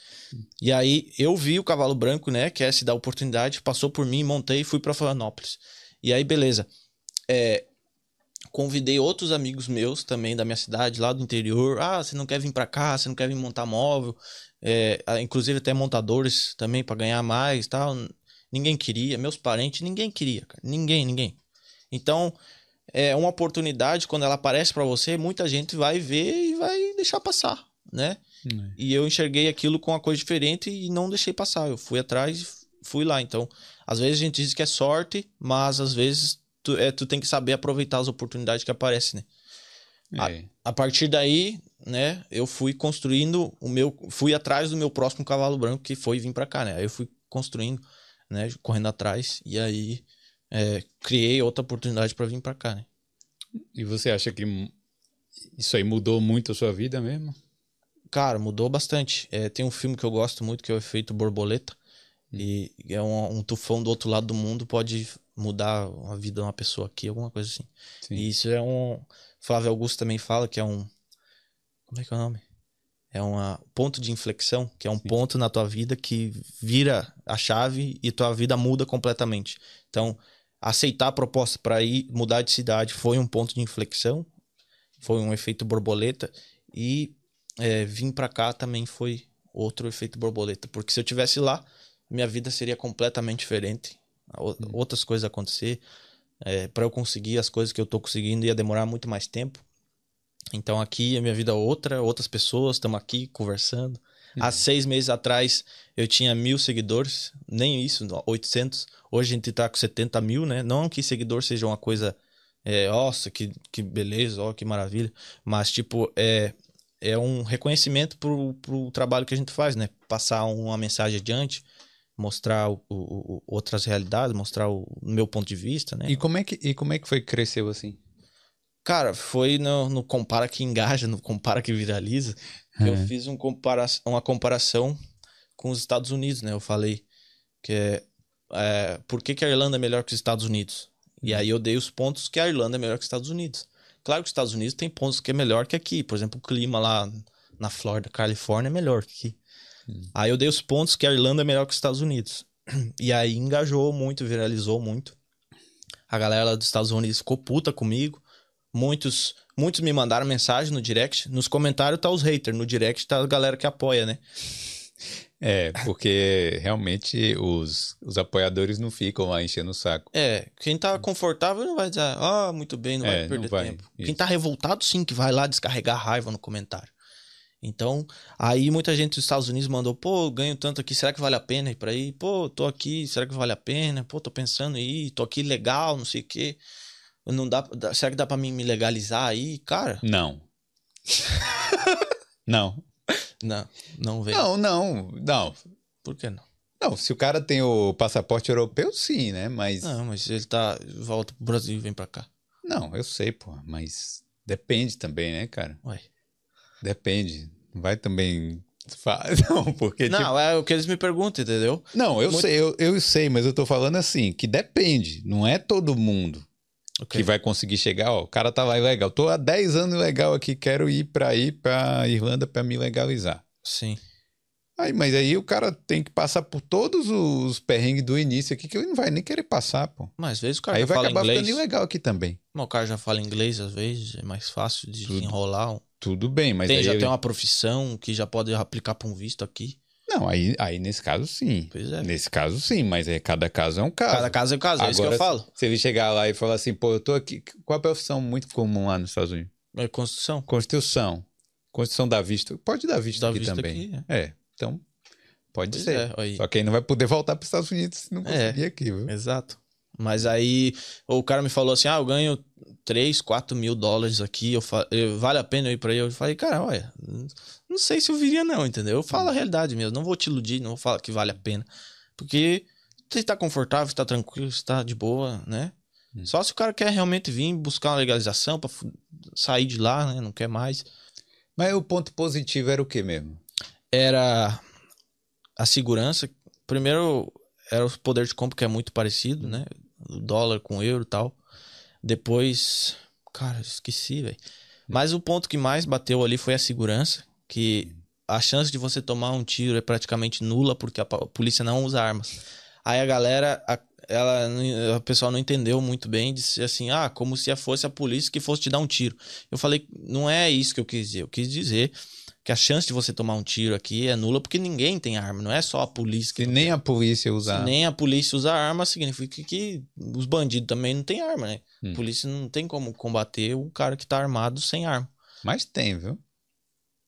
Speaker 2: E aí eu vi o cavalo branco, né, que é se dar oportunidade, passou por mim, montei e fui para Florianópolis. E aí beleza. É, convidei outros amigos meus também da minha cidade, lá do interior. Ah, você não quer vir para cá, você não quer vir montar móvel, é, inclusive até montadores também para ganhar mais, tal. Ninguém queria, meus parentes, ninguém queria, cara. Ninguém, ninguém. Então, é uma oportunidade, quando ela aparece para você, muita gente vai ver e vai deixar passar, né? Hum. E eu enxerguei aquilo com uma coisa diferente e não deixei passar. Eu fui atrás fui lá. Então, às vezes a gente diz que é sorte, mas às vezes tu, é, tu tem que saber aproveitar as oportunidades que aparecem, né? É. A, a, partir daí, né, eu fui construindo o meu. Fui atrás do meu próximo cavalo branco, que foi vir para cá, né? Aí eu fui construindo, né, correndo atrás, e aí é, criei outra oportunidade para vir para cá, né?
Speaker 1: E você acha que isso aí mudou muito a sua vida mesmo?
Speaker 2: Cara, mudou bastante. É, tem um filme que eu gosto muito que é o Efeito Borboleta. Hum. E é um, um, tufão do outro lado do mundo pode mudar a vida de uma pessoa aqui, alguma coisa assim. Sim. E isso é um. Flávio Augusto também fala que é um. Como é que é o nome? É um ponto de inflexão, que é um Sim. ponto na tua vida que vira a chave e tua vida muda completamente. Então, aceitar a proposta para ir mudar de cidade foi um ponto de inflexão, foi um efeito borboleta e é, vir para cá também foi outro efeito borboleta, porque se eu tivesse lá, minha vida seria completamente diferente, hum. outras coisas acontecer, é, para eu conseguir as coisas que eu tô conseguindo ia demorar muito mais tempo. Então aqui a minha vida é outra, outras pessoas, estamos aqui conversando. Há uhum. seis meses atrás eu tinha mil seguidores, nem isso, 800. Hoje a gente tá com 70 mil, né? Não que seguidor seja uma coisa, é, nossa, que, que beleza, ó, que maravilha. Mas, tipo, é, é um reconhecimento pro, pro trabalho que a gente faz, né? Passar uma mensagem adiante, mostrar o, o, outras realidades, mostrar o, o meu ponto de vista, né?
Speaker 1: E como é que, e como é que foi que cresceu assim?
Speaker 2: Cara, foi no, no Compara que engaja, no Compara que viraliza. É. Eu fiz um compara uma comparação com os Estados Unidos, né? Eu falei que é, é, por que, que a Irlanda é melhor que os Estados Unidos? E aí eu dei os pontos que a Irlanda é melhor que os Estados Unidos. Claro que os Estados Unidos tem pontos que é melhor que aqui. Por exemplo, o clima lá na Flórida, Califórnia é melhor que aqui. Hum. Aí eu dei os pontos que a Irlanda é melhor que os Estados Unidos. E aí engajou muito, viralizou muito. A galera lá dos Estados Unidos ficou puta comigo. Muitos, muitos me mandaram mensagem no direct. Nos comentários tá os haters, no direct tá a galera que apoia, né?
Speaker 1: É, porque realmente os, os apoiadores não ficam lá enchendo o saco.
Speaker 2: É, quem tá confortável não vai dizer, ah, muito bem, não é, vai perder não vai. tempo. Isso. Quem tá revoltado, sim, que vai lá descarregar raiva no comentário. Então, aí muita gente dos Estados Unidos mandou, pô, ganho tanto aqui, será que vale a pena ir pra ir? Pô, tô aqui, será que vale a pena? Pô, tô pensando em ir, tô aqui legal, não sei o quê. Não dá, será que dá pra mim me legalizar aí, cara?
Speaker 1: Não. não.
Speaker 2: Não, não vem.
Speaker 1: Não, não, não.
Speaker 2: Por que não?
Speaker 1: Não, se o cara tem o passaporte europeu, sim, né? Mas.
Speaker 2: Não, mas ele tá. Volta pro Brasil e vem pra cá.
Speaker 1: Não, eu sei, pô. Mas depende também, né, cara?
Speaker 2: Ué.
Speaker 1: Depende. Não vai também. Não, porque.
Speaker 2: Não, tipo... é o que eles me perguntam, entendeu?
Speaker 1: Não, eu Muito... sei, eu, eu sei, mas eu tô falando assim, que depende. Não é todo mundo okay. que vai conseguir chegar. Ó, o cara tá lá legal. Tô há 10 anos legal aqui, quero ir para ir para Irlanda para me legalizar.
Speaker 2: Sim.
Speaker 1: Aí, mas aí o cara tem que passar por todos os perrengues do início aqui que ele não vai nem querer passar, pô.
Speaker 2: Mas às vezes o cara
Speaker 1: aí
Speaker 2: já
Speaker 1: vai
Speaker 2: fala
Speaker 1: acabar
Speaker 2: inglês.
Speaker 1: ficando ilegal aqui também.
Speaker 2: Mas o cara já fala inglês às vezes, é mais fácil de Tudo. enrolar.
Speaker 1: Tudo bem, mas
Speaker 2: tem, já
Speaker 1: ele...
Speaker 2: tem uma profissão que já pode aplicar para um visto aqui.
Speaker 1: Não, aí, aí nesse caso sim.
Speaker 2: Pois é.
Speaker 1: Nesse caso sim, mas é, cada caso é um caso.
Speaker 2: Cada caso é um caso, Agora, é isso que eu falo.
Speaker 1: Se ele chegar lá e falar assim, pô, eu tô aqui. Qual a profissão muito comum lá nos Estados Unidos?
Speaker 2: É Constituição.
Speaker 1: Constituição. Constituição dá visto. Pode dar visto
Speaker 2: dá
Speaker 1: aqui
Speaker 2: visto
Speaker 1: também.
Speaker 2: Aqui, é.
Speaker 1: é. então pode
Speaker 2: pois
Speaker 1: ser.
Speaker 2: É,
Speaker 1: Só que aí não vai poder voltar para os Estados Unidos se não é, conseguir
Speaker 2: é,
Speaker 1: aqui, viu?
Speaker 2: Exato. Mas aí o cara me falou assim: ah, eu ganho 3, 4 mil dólares aqui, eu, eu vale a pena eu ir pra aí? Eu falei, cara, olha, não sei se eu viria, não, entendeu? Eu falo a realidade mesmo, não vou te iludir, não vou falar que vale a pena. Porque você tá confortável, está tranquilo, está de boa, né? Hum. Só se o cara quer realmente vir buscar uma legalização para sair de lá, né? Não quer mais.
Speaker 1: Mas o ponto positivo era o que mesmo?
Speaker 2: Era a segurança. Primeiro, era o poder de compra que é muito parecido, né? O dólar com o euro e tal. Depois, cara, esqueci, velho. Mas o ponto que mais bateu ali foi a segurança, que a chance de você tomar um tiro é praticamente nula porque a polícia não usa armas. Aí a galera, a, ela, a pessoa não entendeu muito bem, disse assim, ah, como se fosse a polícia que fosse te dar um tiro. Eu falei, não é isso que eu quis dizer. Eu quis dizer que a chance de você tomar um tiro aqui é nula porque ninguém tem arma, não é só a polícia que.
Speaker 1: Se nem
Speaker 2: tem.
Speaker 1: a polícia usa
Speaker 2: arma. Se nem a polícia usa arma, significa que os bandidos também não têm arma, né? Hum. A polícia não tem como combater o cara que tá armado sem arma.
Speaker 1: Mas tem, viu?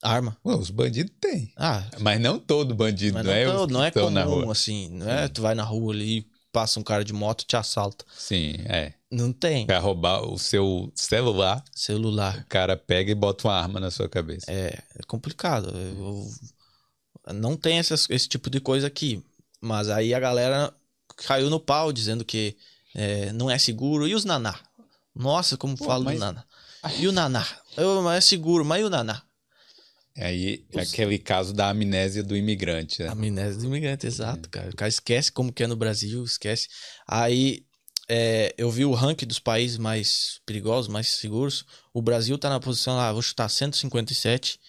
Speaker 2: Arma.
Speaker 1: Ué, os bandidos têm.
Speaker 2: Ah.
Speaker 1: Mas não todo bandido, não,
Speaker 2: não
Speaker 1: é?
Speaker 2: Todo, não é comum, assim. Não é? Tu vai na rua ali passa um cara de moto e te assalta.
Speaker 1: Sim, é.
Speaker 2: Não tem.
Speaker 1: Pra roubar o seu celular.
Speaker 2: Celular.
Speaker 1: O cara pega e bota uma arma na sua cabeça.
Speaker 2: É, é complicado. Eu, não tem essas, esse tipo de coisa aqui. Mas aí a galera caiu no pau dizendo que é, não é seguro. E os naná? Nossa, como Pô, falo mas... do naná. E o naná? Eu, mas é seguro, mas e o naná?
Speaker 1: É aí Os... aquele caso da amnésia do imigrante. Né?
Speaker 2: Amnésia do imigrante, exato, é. cara. O cara esquece como que é no Brasil, esquece. Aí é, eu vi o ranking dos países mais perigosos, mais seguros. O Brasil tá na posição lá, vou chutar 157.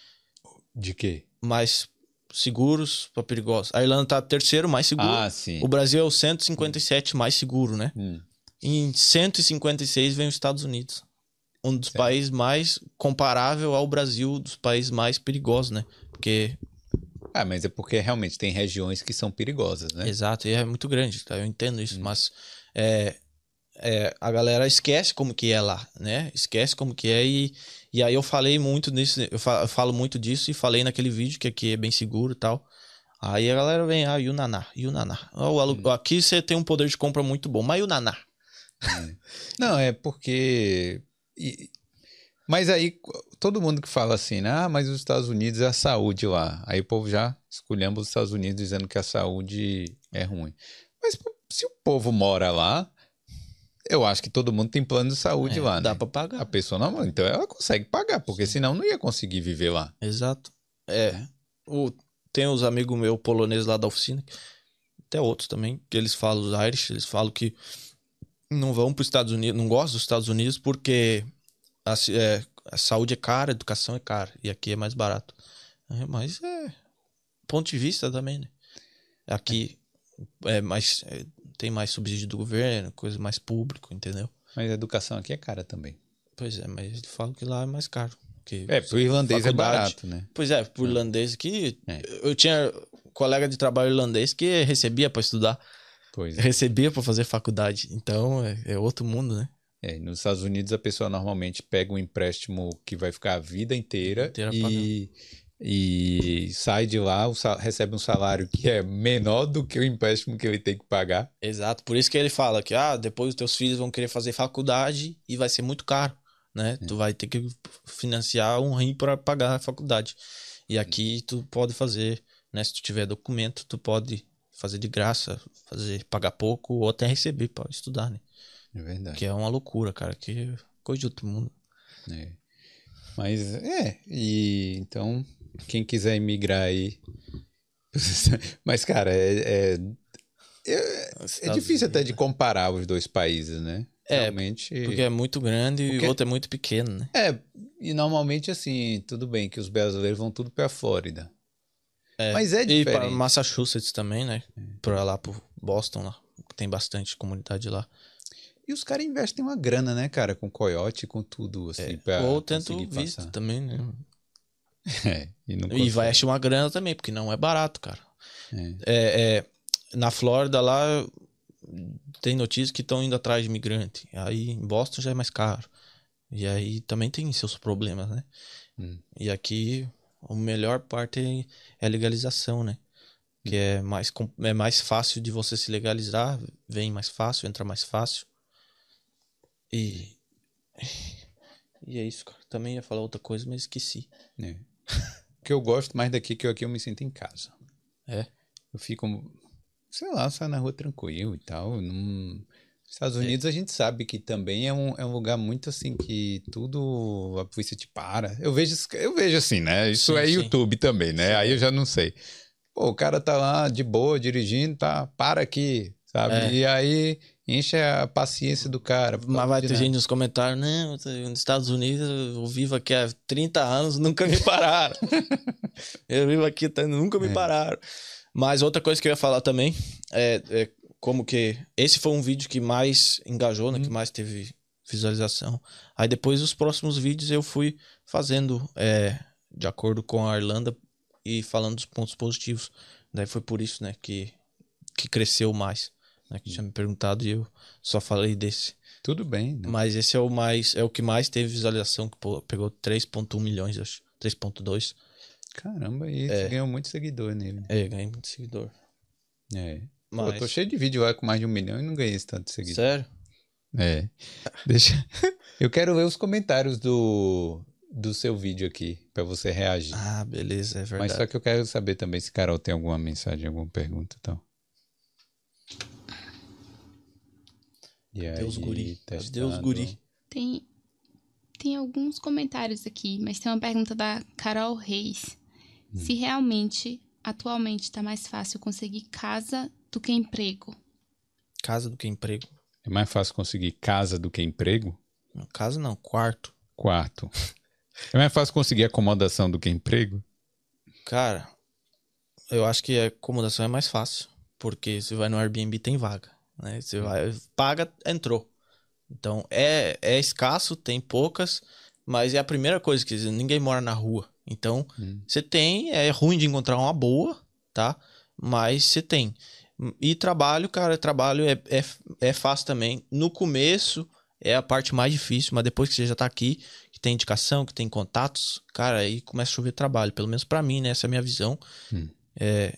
Speaker 1: De quê?
Speaker 2: Mais seguros para perigosos. A Irlanda tá terceiro mais seguro.
Speaker 1: Ah, sim.
Speaker 2: O Brasil é o 157 mais seguro, né?
Speaker 1: Hum.
Speaker 2: Em 156 vem os Estados Unidos um dos países mais comparável ao Brasil, dos países mais perigosos, né? Porque.
Speaker 1: Ah, mas é porque realmente tem regiões que são perigosas, né?
Speaker 2: Exato, e é muito grande, tá? Eu entendo isso, hum. mas é, é, a galera esquece como que é lá, né? Esquece como que é e, e aí eu falei muito nisso, eu falo, eu falo muito disso e falei naquele vídeo que aqui é bem seguro e tal. Aí a galera vem, ah, e o Naná, e o Naná. Oh, hum. Aqui você tem um poder de compra muito bom, mas e o Naná?
Speaker 1: É. Não, é porque e, mas aí, todo mundo que fala assim, né? ah, mas os Estados Unidos é a saúde lá. Aí o povo já escolhendo os Estados Unidos dizendo que a saúde é ruim. Mas se o povo mora lá, eu acho que todo mundo tem plano de saúde é, lá,
Speaker 2: dá
Speaker 1: né?
Speaker 2: Dá pra pagar.
Speaker 1: A pessoa não, então ela consegue pagar, porque Sim. senão não ia conseguir viver lá.
Speaker 2: Exato. É. O, tem os amigos meus poloneses lá da oficina, até outros também, que eles falam, os Irish, eles falam que não vão para os Estados Unidos, não gostam dos Estados Unidos porque a, é, a, saúde é cara, a educação é cara e aqui é mais barato. É, mas é ponto de vista também, né? Aqui é mais é, tem mais subsídio do governo, coisa mais público, entendeu?
Speaker 1: Mas a educação aqui é cara também.
Speaker 2: Pois é, mas eu falo que lá é mais caro. Que
Speaker 1: é, pro irlandês é barato, né?
Speaker 2: Pois é, pro é. irlandês que eu tinha colega de trabalho irlandês que recebia para estudar.
Speaker 1: Pois é.
Speaker 2: recebia para fazer faculdade. Então é, é, outro mundo, né?
Speaker 1: É, nos Estados Unidos a pessoa normalmente pega um empréstimo que vai ficar a vida inteira, inteira e, e sai de lá, recebe um salário que é menor do que o empréstimo que ele tem que pagar.
Speaker 2: Exato, por isso que ele fala que ah, depois os teus filhos vão querer fazer faculdade e vai ser muito caro, né? É. Tu vai ter que financiar um rim para pagar a faculdade. E aqui tu pode fazer, né? Se tu tiver documento, tu pode fazer de graça, fazer pagar pouco ou até receber para estudar, né?
Speaker 1: É verdade.
Speaker 2: Que é uma loucura, cara, que coisa de outro mundo.
Speaker 1: É. Mas é, e então quem quiser emigrar aí, mas cara, é, é, é, é difícil até de comparar os dois países, né?
Speaker 2: É, Realmente. Porque é muito grande porque... e o outro é muito pequeno, né?
Speaker 1: É, e normalmente assim, tudo bem que os brasileiros vão tudo para a Flórida. É, Mas é diferente. E para
Speaker 2: Massachusetts também, né? É. Para lá, por Boston, lá. Tem bastante comunidade lá.
Speaker 1: E os caras investem uma grana, né, cara? Com coiote, com tudo, assim, é. pra
Speaker 2: Ou tento visto passar. também, né?
Speaker 1: É, e,
Speaker 2: e vai achar uma grana também, porque não é barato, cara. É. é, é na Flórida, lá, tem notícias que estão indo atrás de imigrante. Aí em Boston já é mais caro. E aí também tem seus problemas, né? Hum. E aqui a melhor parte é a legalização, né? Que é mais, é mais fácil de você se legalizar, vem mais fácil, entra mais fácil. E. E é isso, cara. Também ia falar outra coisa, mas esqueci.
Speaker 1: É. O que eu gosto mais daqui é que eu aqui eu me sinto em casa.
Speaker 2: É.
Speaker 1: Eu fico, sei lá, saio na rua tranquilo e tal. Não, Estados Unidos a gente sabe que também é um, é um lugar muito assim que tudo a polícia te para. Eu vejo, eu vejo assim, né? Isso sim, é sim. YouTube também, né? Sim. Aí eu já não sei. Pô, o cara tá lá de boa, dirigindo, tá, para aqui, sabe?
Speaker 2: É.
Speaker 1: E aí enche a paciência do cara.
Speaker 2: Mas vai ter gente nos comentários, tô nos Estados Unidos eu vivo aqui há 30 anos, nunca me pararam. eu vivo aqui, tá, nunca me
Speaker 1: É.
Speaker 2: pararam. Mas outra coisa que eu ia falar também é, é como que esse foi um vídeo que mais engajou, né, que
Speaker 1: Uhum.
Speaker 2: mais teve visualização. Aí depois os próximos vídeos eu fui fazendo é, de acordo com a Irlanda e falando dos pontos positivos. Daí foi por isso, né, que, que cresceu mais. Né, que tinha me perguntado e eu só falei desse.
Speaker 1: Tudo bem. né?
Speaker 2: Mas esse é o mais é o que mais teve visualização, que pegou 3.1 milhões, acho. 3.2.
Speaker 1: Caramba, e
Speaker 2: É.
Speaker 1: você ganhou muito seguidor nele.
Speaker 2: É, ganhei muito seguidor.
Speaker 1: É. Pô,
Speaker 2: Mas
Speaker 1: eu tô cheio de vídeo lá com mais de um milhão e não ganhei esse tanto de seguidor.
Speaker 2: sério?
Speaker 1: É. Deixa. Eu quero ver os comentários do, do seu vídeo aqui, pra você reagir.
Speaker 2: Ah, beleza, é
Speaker 1: Mas
Speaker 2: verdade.
Speaker 1: só que eu quero saber também se Carol tem alguma mensagem, alguma pergunta, então. E
Speaker 2: Deus guri.
Speaker 1: testando.
Speaker 2: Deus guri.
Speaker 3: Tem, tem alguns comentários aqui, mas tem uma pergunta da Carol Reis.
Speaker 1: Hum.
Speaker 3: Se realmente, atualmente, tá mais fácil conseguir casa do que emprego.
Speaker 2: Casa do que emprego.
Speaker 1: É mais fácil conseguir casa do que emprego?
Speaker 2: Não, casa não, quarto.
Speaker 1: Quarto. É mais fácil conseguir acomodação do que emprego?
Speaker 2: Cara, eu acho que a acomodação é mais fácil. Porque você vai no Airbnb tem vaga. Né? Você vai, paga, entrou. Então é, é escasso, tem poucas, mas é a primeira coisa que ninguém mora na rua. Então
Speaker 1: Hum.
Speaker 2: você tem, é ruim de encontrar uma boa, tá? Mas você tem. E trabalho, cara, trabalho é, é, é fácil também. No começo é a parte mais difícil, mas depois que você já tá aqui, que tem indicação, que tem contatos, cara, aí começa a chover trabalho. Pelo menos pra mim, né? Essa é a minha visão.
Speaker 1: Hum.
Speaker 2: É,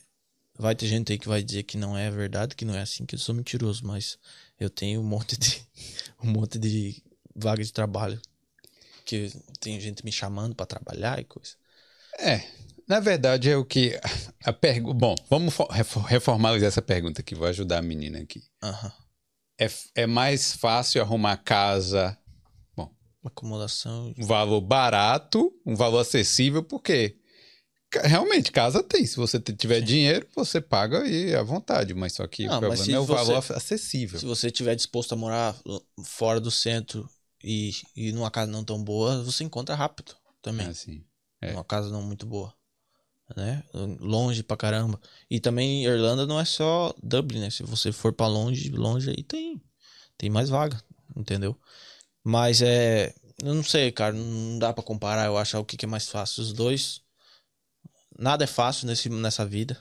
Speaker 2: vai ter gente aí que vai dizer que não é verdade, que não é assim, que eu sou mentiroso, mas eu tenho um monte de, um monte de vaga de trabalho. Que tem gente me chamando pra trabalhar e coisa.
Speaker 1: É, na verdade é o que a pergunta. Bom, vamos fo- refo- reformalizar essa pergunta aqui, vou ajudar a menina aqui.
Speaker 2: Aham.
Speaker 1: É, é mais fácil arrumar casa,
Speaker 2: Acomodação.
Speaker 1: um valor barato, um valor acessível, porque realmente casa tem. Se você tiver
Speaker 2: Sim.
Speaker 1: dinheiro, você paga aí à vontade, mas só que
Speaker 2: Não,
Speaker 1: o problema é o
Speaker 2: você-
Speaker 1: valor acessível.
Speaker 2: Se você estiver disposto a morar fora do centro e, e numa casa não tão boa, você encontra rápido também.
Speaker 1: Assim. É.
Speaker 2: Uma casa não muito boa. Né? Longe pra caramba. E também Irlanda não é só Dublin, né? Se você for pra longe, longe aí tem. Tem mais vaga, entendeu? Mas é. Eu não sei, cara. Não dá pra comparar, eu acho, o que, que é mais fácil. Os dois. Nada é fácil nesse, nessa vida.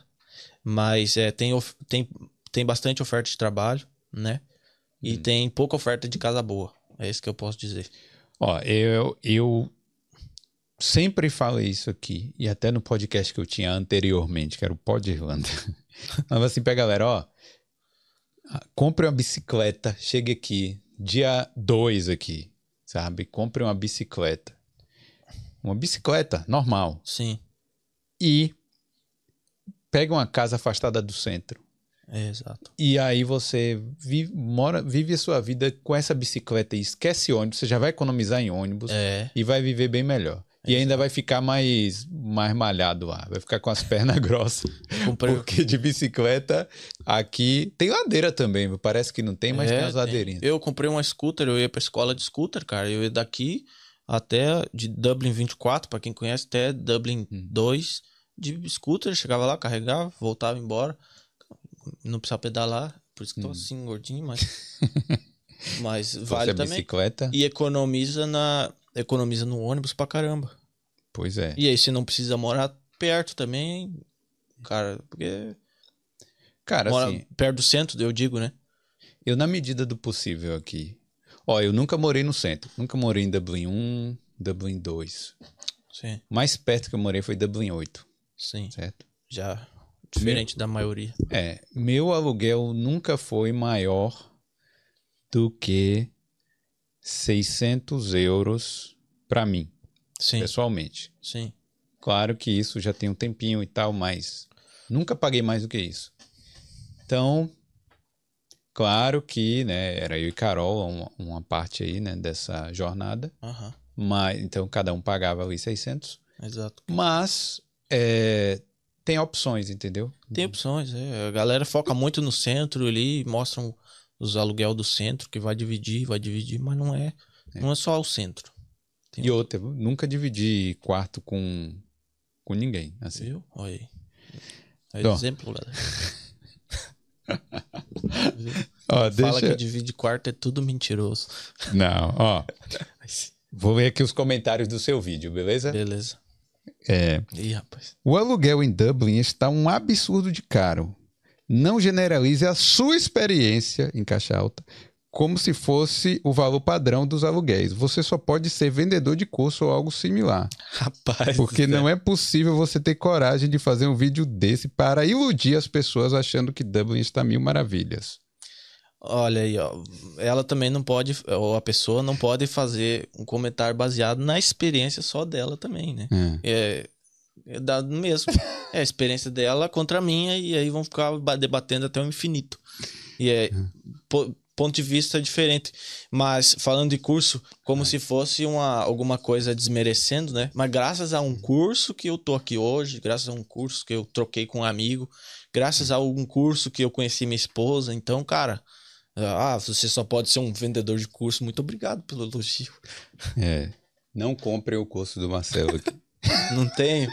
Speaker 2: Mas é, tem, tem, tem bastante oferta de trabalho, né? E
Speaker 1: Hum.
Speaker 2: tem pouca oferta de casa boa. É isso que eu posso dizer.
Speaker 1: Ó, eu, eu sempre falei isso aqui, e até no podcast que eu tinha anteriormente, que era o Pod Irlanda. Falava assim pra galera, ó, ah, compre uma bicicleta, chegue aqui, dia 2 aqui, sabe? Compre uma bicicleta. Uma bicicleta normal.
Speaker 2: Sim,
Speaker 1: E pegue uma casa afastada do centro.
Speaker 2: é exato.
Speaker 1: E aí você vive, mora, vive a sua vida com essa bicicleta e esquece ônibus, você já vai economizar em ônibus
Speaker 2: É.
Speaker 1: e vai viver bem melhor. E ainda vai ficar mais, mais malhado lá, vai ficar com as pernas grossas.
Speaker 2: Comprei,
Speaker 1: Porque de bicicleta aqui tem ladeira também, parece que não tem, mas
Speaker 2: É,
Speaker 1: tem as ladeirinhas.
Speaker 2: Eu comprei uma scooter, eu ia pra escola de scooter, cara. Eu ia daqui até de Dublin 24, pra quem conhece, até Dublin
Speaker 1: Hum.
Speaker 2: 2 de scooter. Chegava lá, carregava, voltava embora. Não precisava pedalar, por isso que tô
Speaker 1: Hum.
Speaker 2: assim, gordinho, mas. mas vale também.
Speaker 1: bicicleta,
Speaker 2: E economiza na. Economiza no ônibus pra caramba.
Speaker 1: pois é.
Speaker 2: E aí, você não precisa morar perto também, cara, porque.
Speaker 1: Cara,
Speaker 2: mora
Speaker 1: assim,
Speaker 2: perto do centro, eu digo, né?
Speaker 1: eu na medida do possível aqui. Ó, eu nunca morei no centro. Nunca morei em Dublin 1, Dublin 2.
Speaker 2: Sim,
Speaker 1: mais perto que eu morei foi Dublin 8,
Speaker 2: sim.
Speaker 1: certo?
Speaker 2: Já diferente da maioria.
Speaker 1: É, meu aluguel nunca foi maior do que 600 euros para mim,
Speaker 2: Sim,
Speaker 1: pessoalmente.
Speaker 2: sim.
Speaker 1: Claro que isso já tem um tempinho e tal, mas nunca paguei mais do que isso. Então, claro que, né, era eu e Carol uma, uma parte aí, né, dessa jornada, mas então cada um pagava ali 600.
Speaker 2: exato.
Speaker 1: Mas é, tem opções, entendeu?
Speaker 2: Tem opções, é. A galera foca muito no centro ali, mostram os aluguel do centro, que vai dividir, vai dividir, mas não é, não é só o centro. Tem
Speaker 1: E outra, nunca dividi quarto com, com ninguém, assim.
Speaker 2: Viu? Olha aí. É
Speaker 1: Então.
Speaker 2: exemplo, galera.
Speaker 1: Ó,
Speaker 2: Fala
Speaker 1: deixa...
Speaker 2: que divide quarto é tudo mentiroso.
Speaker 1: Não, ó. Vou ler aqui os comentários do seu vídeo, beleza?
Speaker 2: Beleza.
Speaker 1: É.
Speaker 2: Ih, rapaz.
Speaker 1: O aluguel em Dublin está um absurdo de caro. Não generalize a sua experiência em caixa alta como se fosse o valor padrão dos aluguéis. Você só pode ser vendedor de curso ou algo similar.
Speaker 2: Rapaz.
Speaker 1: Porque não é possível você ter coragem de fazer um vídeo desse para iludir as pessoas achando que Dublin está mil maravilhas.
Speaker 2: Olha aí, ó. Ela também não pode, ou a pessoa não pode fazer um comentário baseado na experiência só dela também, né?
Speaker 1: É.
Speaker 2: É, é dado mesmo. É a experiência dela contra a minha, e aí vão ficar ba- debatendo até o infinito. E é po- ponto de vista diferente. Mas falando de curso, como se fosse uma, alguma coisa desmerecendo, né? Mas graças a um curso que eu tô aqui hoje, graças a um curso que eu troquei com um amigo, graças a um curso que eu conheci minha esposa, então, cara. Ah, você só pode ser um vendedor de curso. Muito obrigado pelo elogio.
Speaker 1: É. Não compre o curso do Marcelo aqui.
Speaker 2: Não tenho.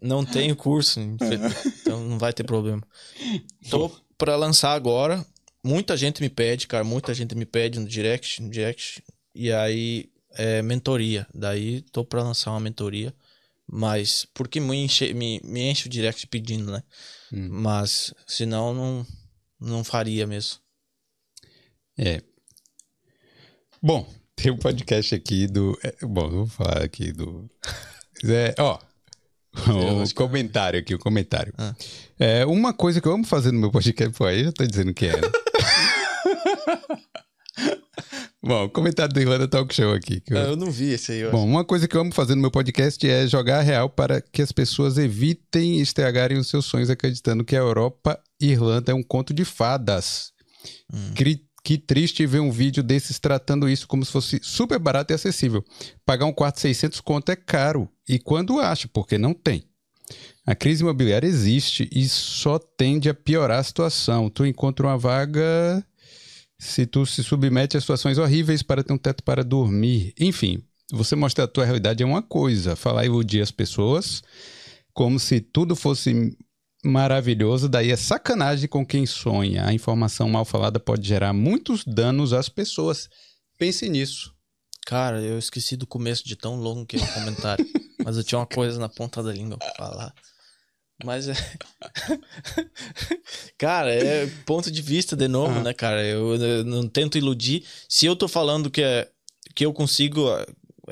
Speaker 2: Não tenho curso, infe- então não vai ter problema. Tô pra lançar agora. Muita gente me pede, cara, muita gente me pede no direct, no direct. E aí é mentoria. Daí tô pra lançar uma mentoria, mas porque me enche, me, me enche o direct pedindo, né?
Speaker 1: Hum.
Speaker 2: Mas senão não não faria mesmo.
Speaker 1: É. Bom, tem um podcast aqui do. é, bom, vou falar aqui do. É, ó. O comentário aqui, o comentário.
Speaker 2: Ah.
Speaker 1: É, uma coisa que eu amo fazer no meu podcast. Pô, aí já tô dizendo que é. né? Bom, o comentário do Irlanda Talk Show aqui. eu-
Speaker 2: eu não vi esse aí.
Speaker 1: Bom, uma coisa que eu amo fazer no meu podcast é jogar a real para que as pessoas evitem estragarem os seus sonhos acreditando que a Europa e Irlanda é um conto de fadas. Cri- Que triste ver um vídeo desses tratando isso como se fosse super barato e acessível. Pagar um quarto 600 conto é caro. E quando acha, porque não tem. A crise imobiliária existe e só tende a piorar a situação. Tu encontra uma vaga se tu se submete a situações horríveis para ter um teto para dormir. Enfim, você mostrar a tua realidade é uma coisa. Falar e iludir as pessoas como se tudo fosse maravilhoso, daí é sacanagem com quem sonha. A informação mal falada pode gerar muitos danos às pessoas. Pense nisso.
Speaker 2: Cara, eu esqueci do começo de tão longo que é o comentário. mas eu tinha uma coisa na ponta da língua pra falar. Mas é. cara, é ponto de vista de novo,
Speaker 1: Ah.
Speaker 2: né, cara? Eu, eu não tento iludir. Se eu tô falando que, é, que eu consigo.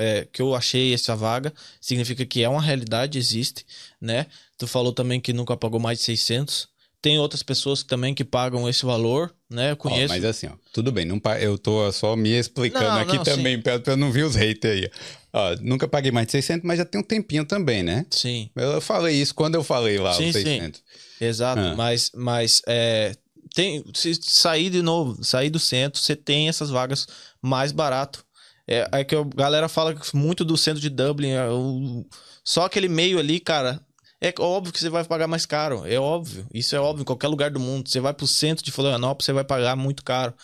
Speaker 2: É, que eu achei essa vaga, significa que é uma realidade, existe, né? Tu falou também que nunca pagou mais de 600. Tem outras pessoas também que pagam esse valor, né? Eu
Speaker 1: Ó,
Speaker 2: conheço.
Speaker 1: mas assim, ó, tudo bem, não pa- eu tô só me explicando
Speaker 2: Não,
Speaker 1: aqui
Speaker 2: não,
Speaker 1: também, pra, pra não ver os haters aí. Ó, nunca paguei mais de 600, mas já tem um tempinho também, né?
Speaker 2: Sim.
Speaker 1: Eu falei isso quando eu falei lá,
Speaker 2: Sim,
Speaker 1: os
Speaker 2: sim.
Speaker 1: 600.
Speaker 2: Exato,
Speaker 1: Ah.
Speaker 2: mas, mas é, tem, se sair de novo, sair do centro, você tem essas vagas mais barato. É, é que a galera fala muito do centro de Dublin, é o- só aquele meio ali, cara. É óbvio que você vai pagar mais caro, é óbvio. Isso é óbvio em qualquer lugar do mundo. Você vai pro centro de Florianópolis, você vai pagar muito caro.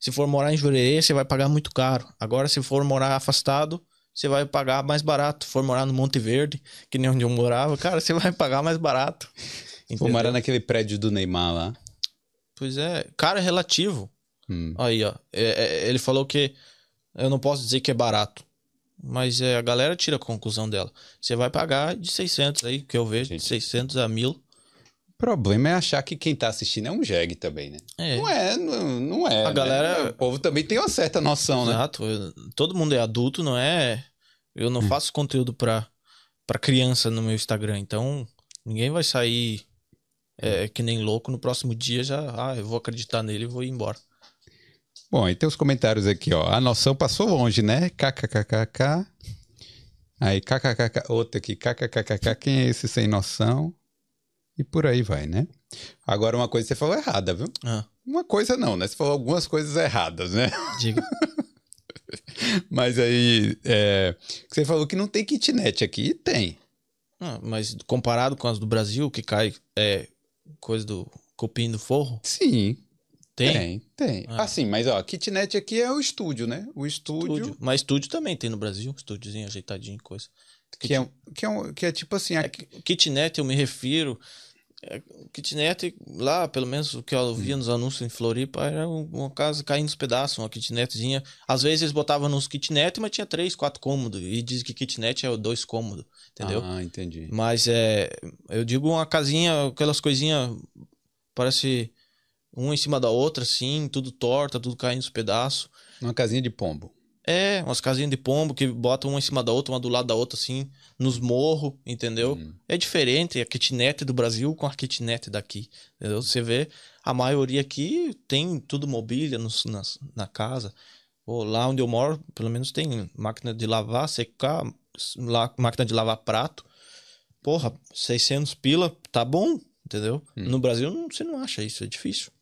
Speaker 2: Se for morar em Jurerê, você vai pagar muito caro. Agora, se for morar afastado, você vai pagar mais barato. Se for morar no Monte Verde, que nem onde eu morava, cara, você vai pagar mais barato.
Speaker 1: Vou morar naquele prédio do Neymar lá.
Speaker 2: Pois é, cara, é relativo.
Speaker 1: Hum.
Speaker 2: Aí, ó. É- é- ele falou que eu não posso dizer que é barato. Mas é, a galera tira a conclusão dela. Você vai pagar de 600 aí, que eu vejo, de
Speaker 1: Gente.
Speaker 2: 600 a 1000.
Speaker 1: O problema é achar que quem tá assistindo é um jegue também, né?
Speaker 2: É.
Speaker 1: Não é, não, não é.
Speaker 2: A
Speaker 1: né?
Speaker 2: galera-
Speaker 1: O povo também tem uma certa noção, né?
Speaker 2: Exato. Todo mundo é adulto, não é. Eu
Speaker 1: Hum.
Speaker 2: não faço conteúdo pra, pra criança no meu Instagram. Então, ninguém vai sair é, que nem louco no próximo dia já. Ah, eu vou acreditar nele e vou ir embora.
Speaker 1: Bom, aí tem os comentários aqui, ó. A noção passou longe, né? KKKKK. Aí, kkkk. Outra aqui, kkkk. Quem é esse sem noção? E por aí vai, né? Agora, uma coisa você falou errada, viu?
Speaker 2: Ah,
Speaker 1: Uma coisa não, né? Você falou algumas coisas erradas, né?
Speaker 2: diga.
Speaker 1: Mas aí, é, você falou que não tem kitnet aqui. E tem.
Speaker 2: Ah, mas comparado com as do Brasil, que cai é, coisa do cupim do forro,
Speaker 1: Sim,
Speaker 2: tem.
Speaker 1: tem, tem.
Speaker 2: Ah.
Speaker 1: Assim, mas ó, kitnet aqui é o estúdio, né? O estúdio,
Speaker 2: Estúdio. Mas estúdio também tem no Brasil, estúdiozinho ajeitadinho, coisa.
Speaker 1: que é, que, é um- que é tipo assim, aqui-
Speaker 2: Kitnet, eu me refiro. é, kitnet, lá, pelo menos o que eu via nos anúncios em Floripa, era um- uma casa caindo nos pedaços, uma kitnetzinha. Às vezes eles botavam nos kitnet, mas tinha três, quatro cômodos. E diz que kitnet é dois cômodos, entendeu?
Speaker 1: Ah, entendi.
Speaker 2: Mas é. Eu digo uma casinha, aquelas coisinhas. Parece uma em cima da outra, assim, tudo torta, tudo caindo nos pedaços.
Speaker 1: Uma casinha de pombo.
Speaker 2: É, umas casinhas de pombo que botam uma em cima da outra, uma do lado da outra, assim, nos morros, entendeu?
Speaker 1: Hum.
Speaker 2: É diferente a kitnet do Brasil com a kitnet daqui. Entendeu? Você vê, a maioria aqui tem tudo mobília nos, nas, na casa. Ou lá onde eu moro, pelo menos tem máquina de lavar, secar, lá, máquina de lavar prato. Porra, 600 pila, tá bom, entendeu? No Brasil não, você não acha isso, é difícil.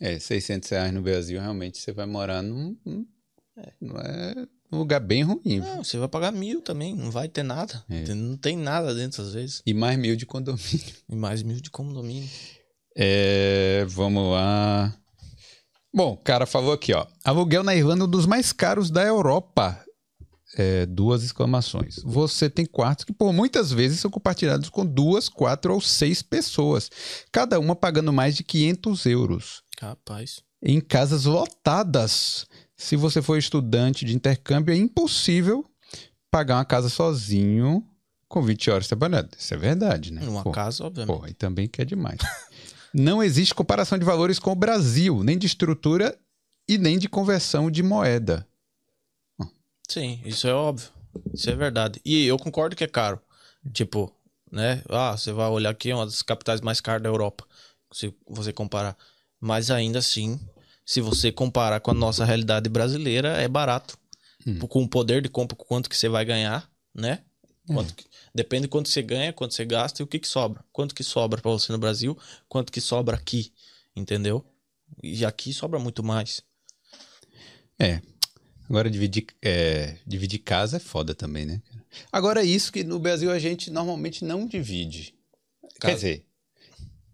Speaker 1: É, 600 reais no Brasil, realmente você vai morar num, é, não é um lugar bem ruim.
Speaker 2: Não, você vai pagar mil também, não vai ter nada.
Speaker 1: É.
Speaker 2: Não tem nada dentro às vezes.
Speaker 1: E mais mil de condomínio.
Speaker 2: E mais mil de condomínio.
Speaker 1: É, vamos lá. Bom, o cara falou aqui, ó. Aluguel na Irlanda um dos mais caros da Europa. É, duas exclamações. Você tem quartos que por muitas vezes são compartilhados com duas, quatro ou seis pessoas, cada uma pagando mais de 500 euros.
Speaker 2: Capaz.
Speaker 1: Em casas lotadas. Se você for estudante de intercâmbio, é impossível pagar uma casa sozinho com 20 horas trabalhando. Isso é verdade, né?
Speaker 2: Numa
Speaker 1: Pô.
Speaker 2: casa, obviamente.
Speaker 1: Pô, e também que é demais. Não existe comparação de valores com o Brasil, nem de estrutura e nem de conversão de moeda.
Speaker 2: Sim, isso é óbvio. Isso é verdade. E eu concordo que é caro. Tipo, né? Ah, você vai olhar aqui, é uma das capitais mais caras da Europa. Se você comparar. Mas ainda assim, se você comparar com a nossa realidade brasileira, é barato. Com o poder de compra, com quanto que você vai ganhar, né? Quanto que- depende de quanto você ganha, quanto você gasta e o que que sobra. Quanto que sobra pra você no Brasil, quanto que sobra aqui, entendeu? E aqui sobra muito mais.
Speaker 1: É. Agora dividir, é, dividir casa é foda também, né? Agora isso que no Brasil a gente normalmente não divide. Quer
Speaker 2: Casa.
Speaker 1: dizer,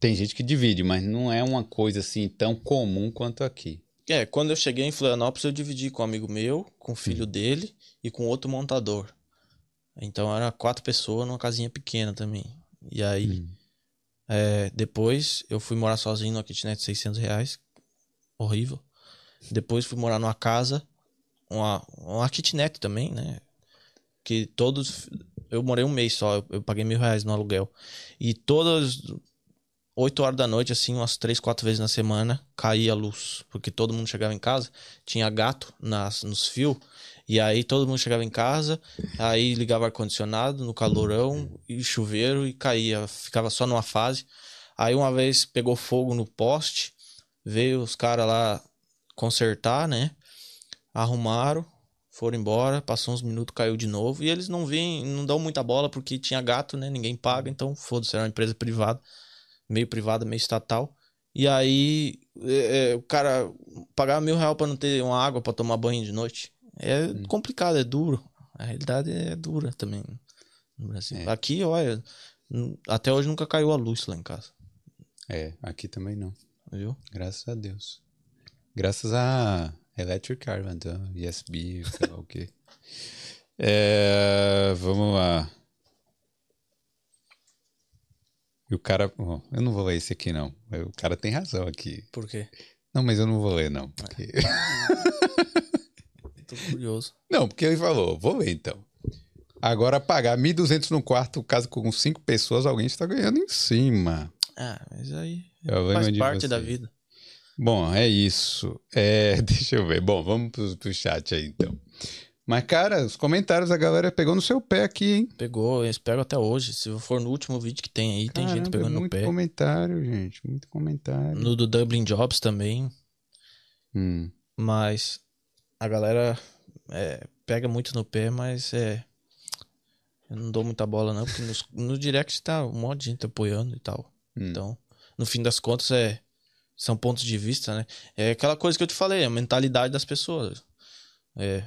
Speaker 1: tem gente que divide, mas não é uma coisa assim tão comum quanto aqui.
Speaker 2: É, quando eu cheguei em Florianópolis, eu dividi com um amigo meu, com o filho dele e com outro montador. Então era quatro pessoas numa casinha pequena também. E aí, é, depois eu fui morar sozinho numa kitnet de 600 reais. Horrível. Depois fui morar numa casa, uma, uma kitnet também, né? Que todos. Eu morei um mês só, eu, eu paguei mil reais no aluguel. E todas 8 horas da noite, assim, umas três, quatro vezes na semana, caía a luz. Porque todo mundo chegava em casa, tinha gato nas, nos fios, e aí todo mundo chegava em casa, aí ligava ar-condicionado no calorão e chuveiro e caía, ficava só numa fase. Aí uma vez pegou fogo no poste, veio os caras lá consertar, né? Arrumaram, foram embora, passou uns minutos, caiu de novo, e eles não vêm, não dão muita bola porque tinha gato, né? Ninguém paga, então foda-se, era uma empresa privada meio privada, meio estatal. E aí é, é, o cara pagar mil reais pra não ter uma água pra tomar banho de noite. É complicado, é duro. A realidade é dura também no Brasil.
Speaker 1: É.
Speaker 2: Aqui, olha, até hoje nunca caiu a luz lá em casa.
Speaker 1: É, aqui também não.
Speaker 2: Viu?
Speaker 1: Graças a Deus. Graças a Electric Car, então, ESB, sei lá o quê. É, vamos lá. E o cara. bom, eu não vou ler esse aqui, não. O cara tem razão aqui.
Speaker 2: Por quê?
Speaker 1: Não, mas eu não vou ler, não. porque-
Speaker 2: Tô curioso.
Speaker 1: Não, porque ele falou, vou ler então. Agora, pagar 1.200 no quarto, caso com cinco pessoas, alguém está ganhando em cima.
Speaker 2: Ah, mas aí
Speaker 1: É
Speaker 2: faz parte
Speaker 1: você.
Speaker 2: da vida.
Speaker 1: Bom, é isso. É, deixa eu ver. Bom, vamos pro, pro chat aí, então. Mas, cara, os comentários a galera pegou no seu pé aqui, hein?
Speaker 2: Pegou, eu espero até hoje. Se for no último vídeo que tem aí, tem gente
Speaker 1: Caramba,
Speaker 2: pegando no
Speaker 1: muito
Speaker 2: pé.
Speaker 1: comentário, gente. Muito comentário.
Speaker 2: No do Dublin Jobs também.
Speaker 1: Hum,
Speaker 2: Mas a galera é, pega muito no pé, mas é. Eu não dou muita bola, não, porque nos- no direct tá um monte de gente apoiando e tal.
Speaker 1: Hum.
Speaker 2: Então, no fim das contas, é. São pontos de vista, né? É aquela coisa que eu te falei, a mentalidade das pessoas. É,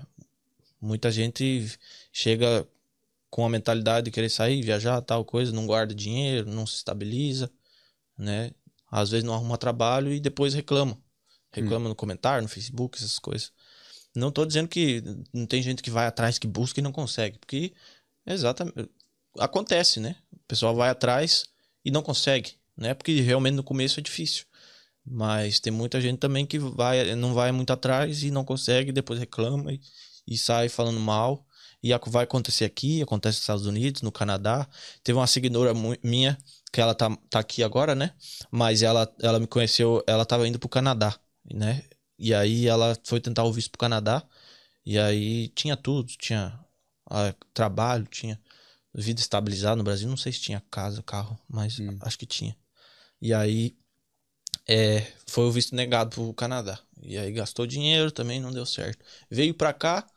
Speaker 2: muita gente chega com a mentalidade de querer sair, viajar, tal coisa, não guarda dinheiro, não se estabiliza, né? Às vezes não arruma trabalho e depois reclama. Reclama hum. no comentário, no Facebook, essas coisas. Não tô dizendo que não tem gente que vai atrás, que busca e não consegue, porque exatamente acontece, né? O pessoal vai atrás e não consegue, né? Porque realmente no começo é difícil. Mas tem muita gente também que vai, não vai muito atrás e não consegue, depois reclama e, e sai falando mal. E vai acontecer aqui, acontece nos Estados Unidos, no Canadá. Teve uma seguidora minha, que ela tá, tá aqui agora, né? Mas ela, ela me conheceu, ela tava indo pro Canadá, né? E aí ela foi tentar o visto pro Canadá. E aí tinha tudo, tinha ah, trabalho, tinha vida estabilizada no Brasil. Não sei se tinha casa, carro, mas hum. acho que tinha. E aí é, foi o visto negado pro Canadá. E aí gastou dinheiro também, não deu certo. Veio pra cá,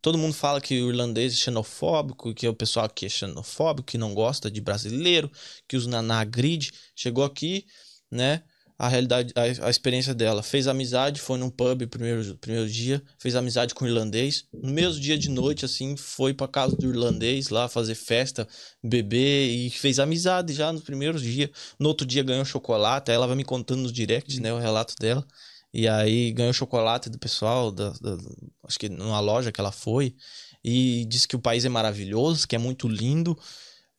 Speaker 2: todo mundo fala que o irlandês é xenofóbico, que o pessoal aqui é xenofóbico, que não gosta de brasileiro, que os naná grid. Chegou aqui, né? a realidade, a, a, experiência dela. Fez amizade, foi num pub primeiro, primeiro dia, fez amizade com o irlandês. No mesmo dia de noite, assim, foi pra casa do irlandês lá fazer festa, beber e fez amizade já no primeiro dia. No outro dia ganhou chocolate, ela vai me contando nos directs, né, o relato dela. E aí ganhou chocolate do pessoal, da, da, acho que numa loja que ela foi. E disse que o país é maravilhoso, que é muito lindo.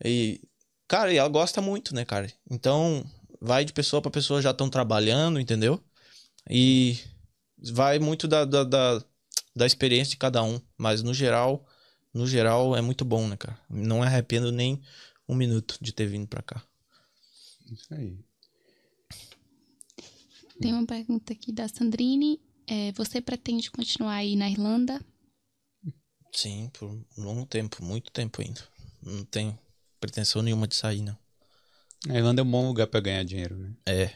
Speaker 2: E, cara, e ela gosta muito, né, cara? Então, vai de pessoa para pessoa já estão trabalhando, entendeu? E vai muito da, da, da, da, experiência de cada um. Mas no geral, no geral é muito bom, né, cara? Não arrependo nem um minuto de ter vindo para cá.
Speaker 1: Isso aí.
Speaker 3: Tem uma pergunta aqui da Sandrine. É, você pretende continuar aí na Irlanda?
Speaker 2: Sim, por um longo tempo, muito tempo ainda. Não tenho pretensão nenhuma de sair, não.
Speaker 1: A Irlanda é um bom lugar para ganhar dinheiro, né?
Speaker 2: É,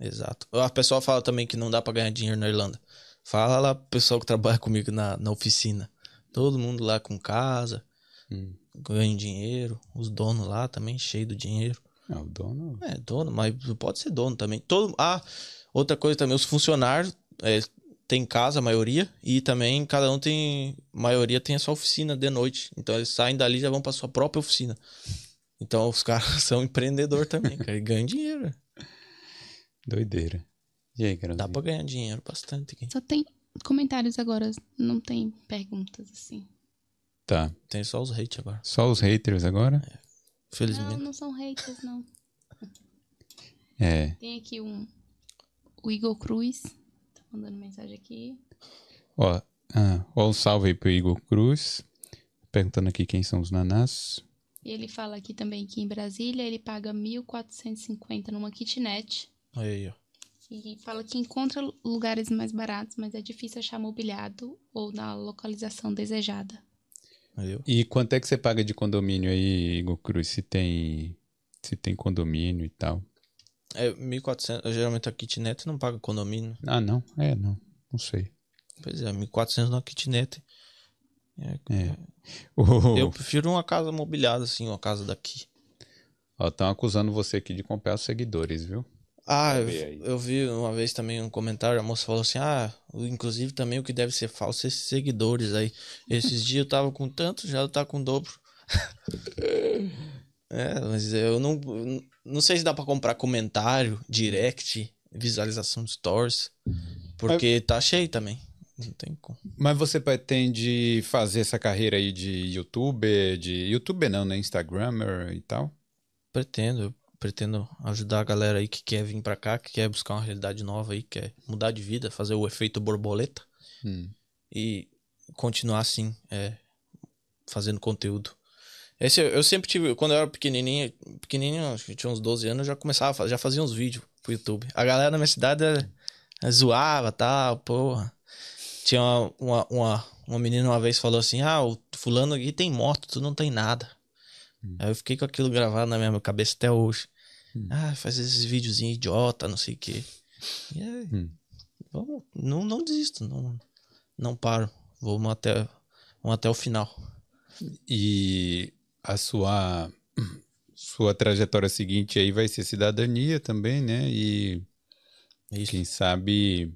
Speaker 2: exato. A pessoa fala também que não dá para ganhar dinheiro na Irlanda. Fala lá pro pessoal que trabalha comigo na, na oficina. Todo mundo lá com casa, hum. ganha dinheiro. Os donos lá também, cheio do dinheiro.
Speaker 1: É, o dono.
Speaker 2: É, dono, mas pode ser dono também. Todo... Ah, outra coisa também, os funcionários é, tem casa, a maioria, e também cada um tem. A maioria tem a sua oficina de noite. Então eles saem dali e já vão para sua própria oficina. Então os caras são empreendedor também, cara, e ganham dinheiro.
Speaker 1: Doideira. E aí, cara?
Speaker 2: Dá pra ganhar dinheiro bastante aqui.
Speaker 3: Só tem comentários agora, não tem perguntas assim.
Speaker 1: Tá.
Speaker 2: Tem só os haters agora.
Speaker 1: Só os haters agora? É.
Speaker 2: Felizmente.
Speaker 3: Não, não são haters, não.
Speaker 1: É.
Speaker 3: Tem aqui um. O Igor Cruz. Tá mandando mensagem aqui.
Speaker 1: Ó, ah, ó um salve aí pro Igor Cruz. Perguntando aqui quem são os nanás.
Speaker 3: E ele fala aqui também que em Brasília ele paga 1.450 numa kitnet.
Speaker 2: Aí, ó.
Speaker 3: E fala que encontra lugares mais baratos, mas é difícil achar mobiliado ou na localização desejada.
Speaker 2: Aí,
Speaker 1: e quanto é que você paga de condomínio aí, Igor Cruz? Se tem, se tem condomínio e tal.
Speaker 2: É 1.400. Geralmente a kitnet não paga condomínio.
Speaker 1: Ah, não? É, não. Não sei.
Speaker 2: Pois é, 1.400 na kitnet.
Speaker 1: É. é.
Speaker 2: Eu prefiro uma casa mobiliada, assim, uma casa daqui.
Speaker 1: Ó, estão acusando você aqui de comprar os seguidores, viu?
Speaker 2: Ah, eu, eu, vi uma vez também um comentário, a moça falou assim: ah, inclusive também o que deve ser falso é esses seguidores aí. Esses dias eu tava com tanto, já tá com dobro. é, mas eu não, não sei se dá para comprar comentário, direct, visualização de stories, porque tá cheio também. Não tem como.
Speaker 1: Mas você pretende fazer essa carreira aí de youtuber, de youtuber não, né? Instagrammer e tal?
Speaker 2: Pretendo, pretendo ajudar a galera aí que quer vir para cá, que quer buscar uma realidade nova aí, quer mudar de vida, fazer o efeito borboleta
Speaker 1: hum.
Speaker 2: e continuar assim, é, fazendo conteúdo. Esse eu, eu, sempre tive, quando eu era pequenininho, pequenininho, acho que tinha uns 12 anos, eu já começava, já fazia uns vídeos pro YouTube. A galera na minha cidade é, é, zoava, tal, porra. Tinha uma, uma, uma, uma, menina uma vez falou assim: Ah, o fulano aqui tem moto, tu não tem nada. Hum. Aí eu fiquei com aquilo gravado na minha cabeça até hoje. Hum. Ah, faz esses videozinhos idiota, não sei o quê. E aí, hum. vamos, não, não desisto, não, não paro. Vamos até, vamos até o final.
Speaker 1: E a sua sua trajetória seguinte aí vai ser cidadania também, né? E Isso. quem sabe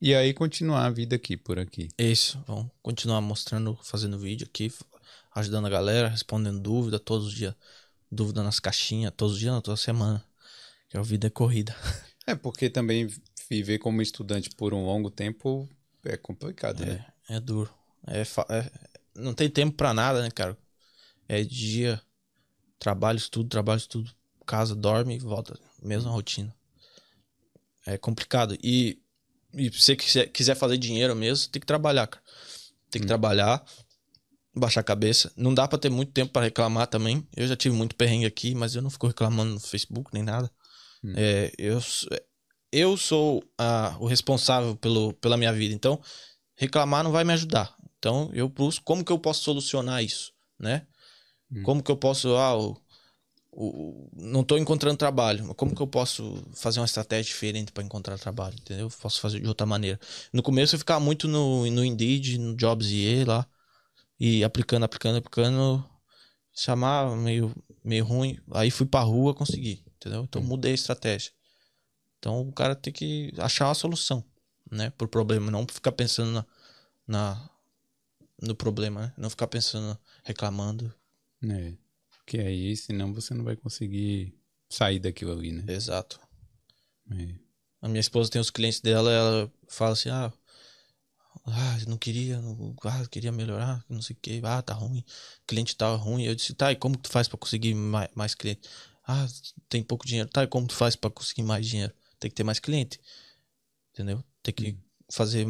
Speaker 1: e aí continuar a vida aqui, por aqui.
Speaker 2: Isso, vamos continuar mostrando, fazendo vídeo aqui, ajudando a galera, respondendo dúvida todos os dias. Dúvida nas caixinhas, todos os dias, não, toda semana. Que a vida é corrida.
Speaker 1: É, porque também viver como estudante por um longo tempo é complicado,
Speaker 2: É,
Speaker 1: né?
Speaker 2: é duro. É, é- não tem tempo pra nada, né, cara? É dia, trabalho, estudo, trabalho, estudo, casa, dorme e volta. Mesma rotina. É complicado. E, e se você quiser, quiser fazer dinheiro mesmo, tem que trabalhar, cara. Tem que trabalhar, baixar a cabeça. Não dá pra ter muito tempo pra reclamar também. Eu já tive muito perrengue aqui, mas eu não fico reclamando no Facebook nem nada. É, eu, eu sou ah, o responsável pelo, pela minha vida. Então, reclamar não vai me ajudar. Então, eu busco como que eu posso solucionar isso, né? Como que eu posso, ah, o, o- não tô encontrando trabalho, mas como que eu posso fazer uma estratégia diferente para encontrar trabalho, entendeu? Posso fazer de outra maneira. No começo eu ficava muito no, no Indeed, no Jobs e lá, e aplicando, aplicando, aplicando, chamava meio, meio ruim, aí fui pra rua, consegui, entendeu? Então mudei a estratégia. Então o cara tem que achar uma solução, né, pro problema, não ficar pensando na, na- no problema, né? Não ficar pensando, reclamando.
Speaker 1: É. Porque aí, senão você não vai conseguir sair daquilo ali, né?
Speaker 2: Exato.
Speaker 1: É.
Speaker 2: A minha esposa tem os clientes dela, ela fala assim: "Ah, ah, não queria, não, ah, queria melhorar, não sei o que, ah, tá ruim, cliente tá ruim. Eu disse, tá, e como tu faz pra conseguir mais, mais cliente? Ah, tem pouco dinheiro. Tá, e como tu faz pra conseguir mais dinheiro? Tem que ter mais cliente. Entendeu? Tem que fazer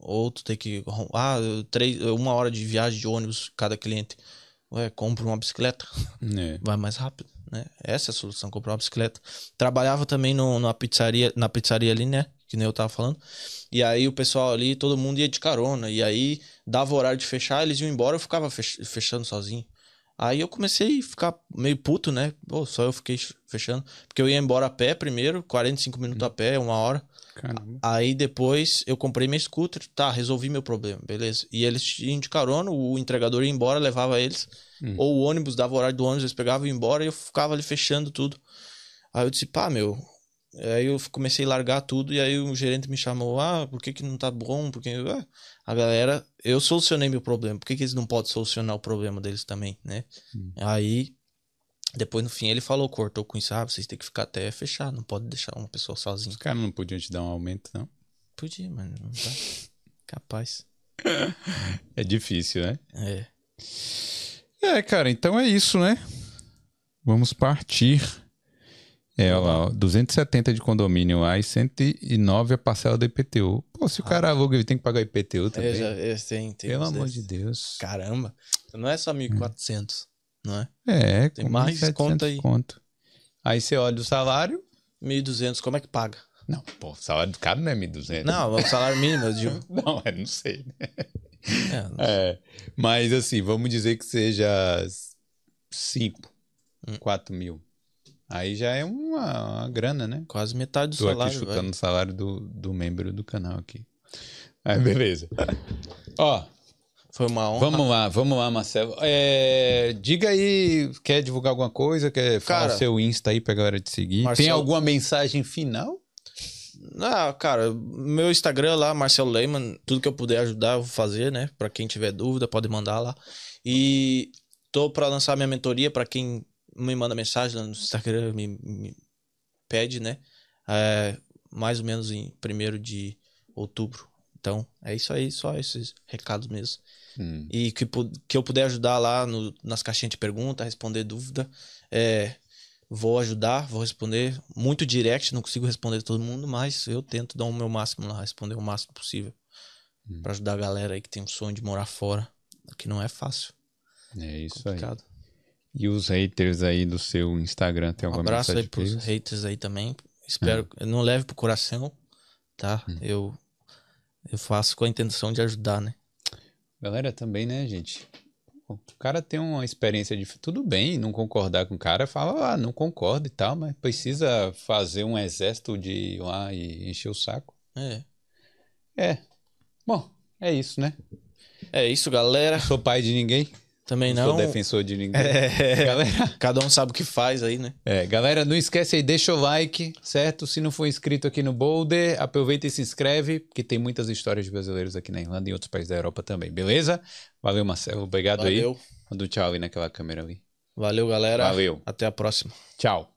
Speaker 2: outro, tem que. Ah, três, uma hora de viagem de ônibus cada cliente. Ué, compra uma bicicleta
Speaker 1: É.
Speaker 2: vai mais rápido, né? Essa é a solução, comprar uma bicicleta. Trabalhava também no, numa pizzaria, na pizzaria ali, né? Que nem eu tava falando. E aí o pessoal ali, todo mundo ia de carona. E aí dava horário de fechar, eles iam embora, eu ficava fech- fechando sozinho. Aí eu comecei a ficar meio puto, né? Pô, só eu fiquei fechando. Porque eu ia embora a pé primeiro, 45 minutos a pé, uma hora.
Speaker 1: Caramba.
Speaker 2: Aí depois eu comprei meu scooter, tá, resolvi meu problema, beleza. E eles iam de carona, o entregador ia embora, levava eles. Ou o ônibus, dava o horário do ônibus, eles pegavam e iam embora e eu ficava ali fechando tudo. Aí eu disse, pá, meu. Aí eu comecei a largar tudo e aí o gerente me chamou, ah, por que que não tá bom? Porque ah, a galera, eu solucionei meu problema, por que que eles não podem solucionar o problema deles também, né? Aí, depois no fim ele falou, cortou com isso, ah, vocês têm que ficar até fechar, não pode deixar uma pessoa sozinha.
Speaker 1: Os caras não podiam te dar um aumento, não?
Speaker 2: Podia, mas não tá capaz.
Speaker 1: É difícil, né?
Speaker 2: É.
Speaker 1: É, cara, então é isso, né? Vamos partir. É, olha lá, ó, 270 de condomínio lá e 109 a parcela do IPTU. Pô, se o cara aluga, ele tem que pagar IPTU também.
Speaker 2: É, já,
Speaker 1: Pelo amor
Speaker 2: desses.
Speaker 1: de Deus.
Speaker 2: Caramba. Não é só 1.400, não é?
Speaker 1: É,
Speaker 2: Tem mais
Speaker 1: 1.700
Speaker 2: conta aí.
Speaker 1: conto. Aí você olha o salário.
Speaker 2: 1.200, como é que paga?
Speaker 1: Não, pô, o salário do cara não é 1.200.
Speaker 2: Não, é o salário mínimo, eu digo.
Speaker 1: Não, é, não sei, né?
Speaker 2: É,
Speaker 1: É, mas assim, vamos dizer que seja 5,
Speaker 2: Hum.
Speaker 1: 4 mil. Aí já é uma, uma grana, né?
Speaker 2: quase metade do
Speaker 1: Tô aqui
Speaker 2: salário,
Speaker 1: chutando
Speaker 2: velho.
Speaker 1: o salário do, do membro do canal aqui. Aí, beleza. Ó,
Speaker 2: Foi uma honra.
Speaker 1: vamos lá, vamos lá, Marcelo. É, diga aí, quer divulgar alguma coisa? Quer falar
Speaker 2: Cara,
Speaker 1: o seu Insta aí pra galera te seguir? Tem
Speaker 2: Marcelo-
Speaker 1: alguma mensagem final?
Speaker 2: Ah, cara, meu Instagram lá, Marcelo Lehmann, tudo que eu puder ajudar, eu vou fazer, né? Pra quem tiver dúvida, pode mandar lá. E tô pra lançar minha mentoria pra quem me manda mensagem lá no Instagram, me, me pede, né? É, mais ou menos em 1 de outubro. Então, é isso aí, só esses recados mesmo.
Speaker 1: Hum,
Speaker 2: E que, que eu puder ajudar lá no- nas caixinhas de pergunta, responder dúvida, é, vou ajudar, vou responder. Muito direct, não consigo responder todo mundo, mas eu tento dar o meu máximo lá, responder o máximo possível. Pra ajudar a galera aí que tem um sonho de morar fora, que não é fácil,
Speaker 1: é isso aí.
Speaker 2: complicado.
Speaker 1: E os haters aí do seu Instagram, tem
Speaker 2: Um
Speaker 1: alguma
Speaker 2: abraço aí
Speaker 1: mensagem pra
Speaker 2: pros
Speaker 1: eles?
Speaker 2: haters aí também. Espero, não leve pro coração, tá?
Speaker 1: Hum.
Speaker 2: Eu, eu faço com a intenção de ajudar, né?
Speaker 1: Galera, também, né, gente? O cara tem uma experiência de. Tudo bem, não concordar com o cara, fala, ah, não concordo e tal, mas precisa fazer um exército de lá e encher o saco.
Speaker 2: É.
Speaker 1: É. Bom, é isso, né?
Speaker 2: É isso, galera.
Speaker 1: Sou pai de ninguém,
Speaker 2: Também
Speaker 1: não
Speaker 2: não.
Speaker 1: sou defensor de ninguém.
Speaker 2: É,
Speaker 1: Galera,
Speaker 2: cada um sabe o que faz aí, né?
Speaker 1: é, galera, não esquece aí, deixa o like, certo? Se não for inscrito aqui no Boulder, aproveita e se inscreve, porque tem muitas histórias de brasileiros aqui na Irlanda e em outros países da Europa também, beleza? Valeu, Marcelo. Obrigado aí.
Speaker 2: Valeu.
Speaker 1: Manda um tchau aí naquela câmera ali.
Speaker 2: Valeu, galera.
Speaker 1: Valeu.
Speaker 2: Até a próxima.
Speaker 1: Tchau.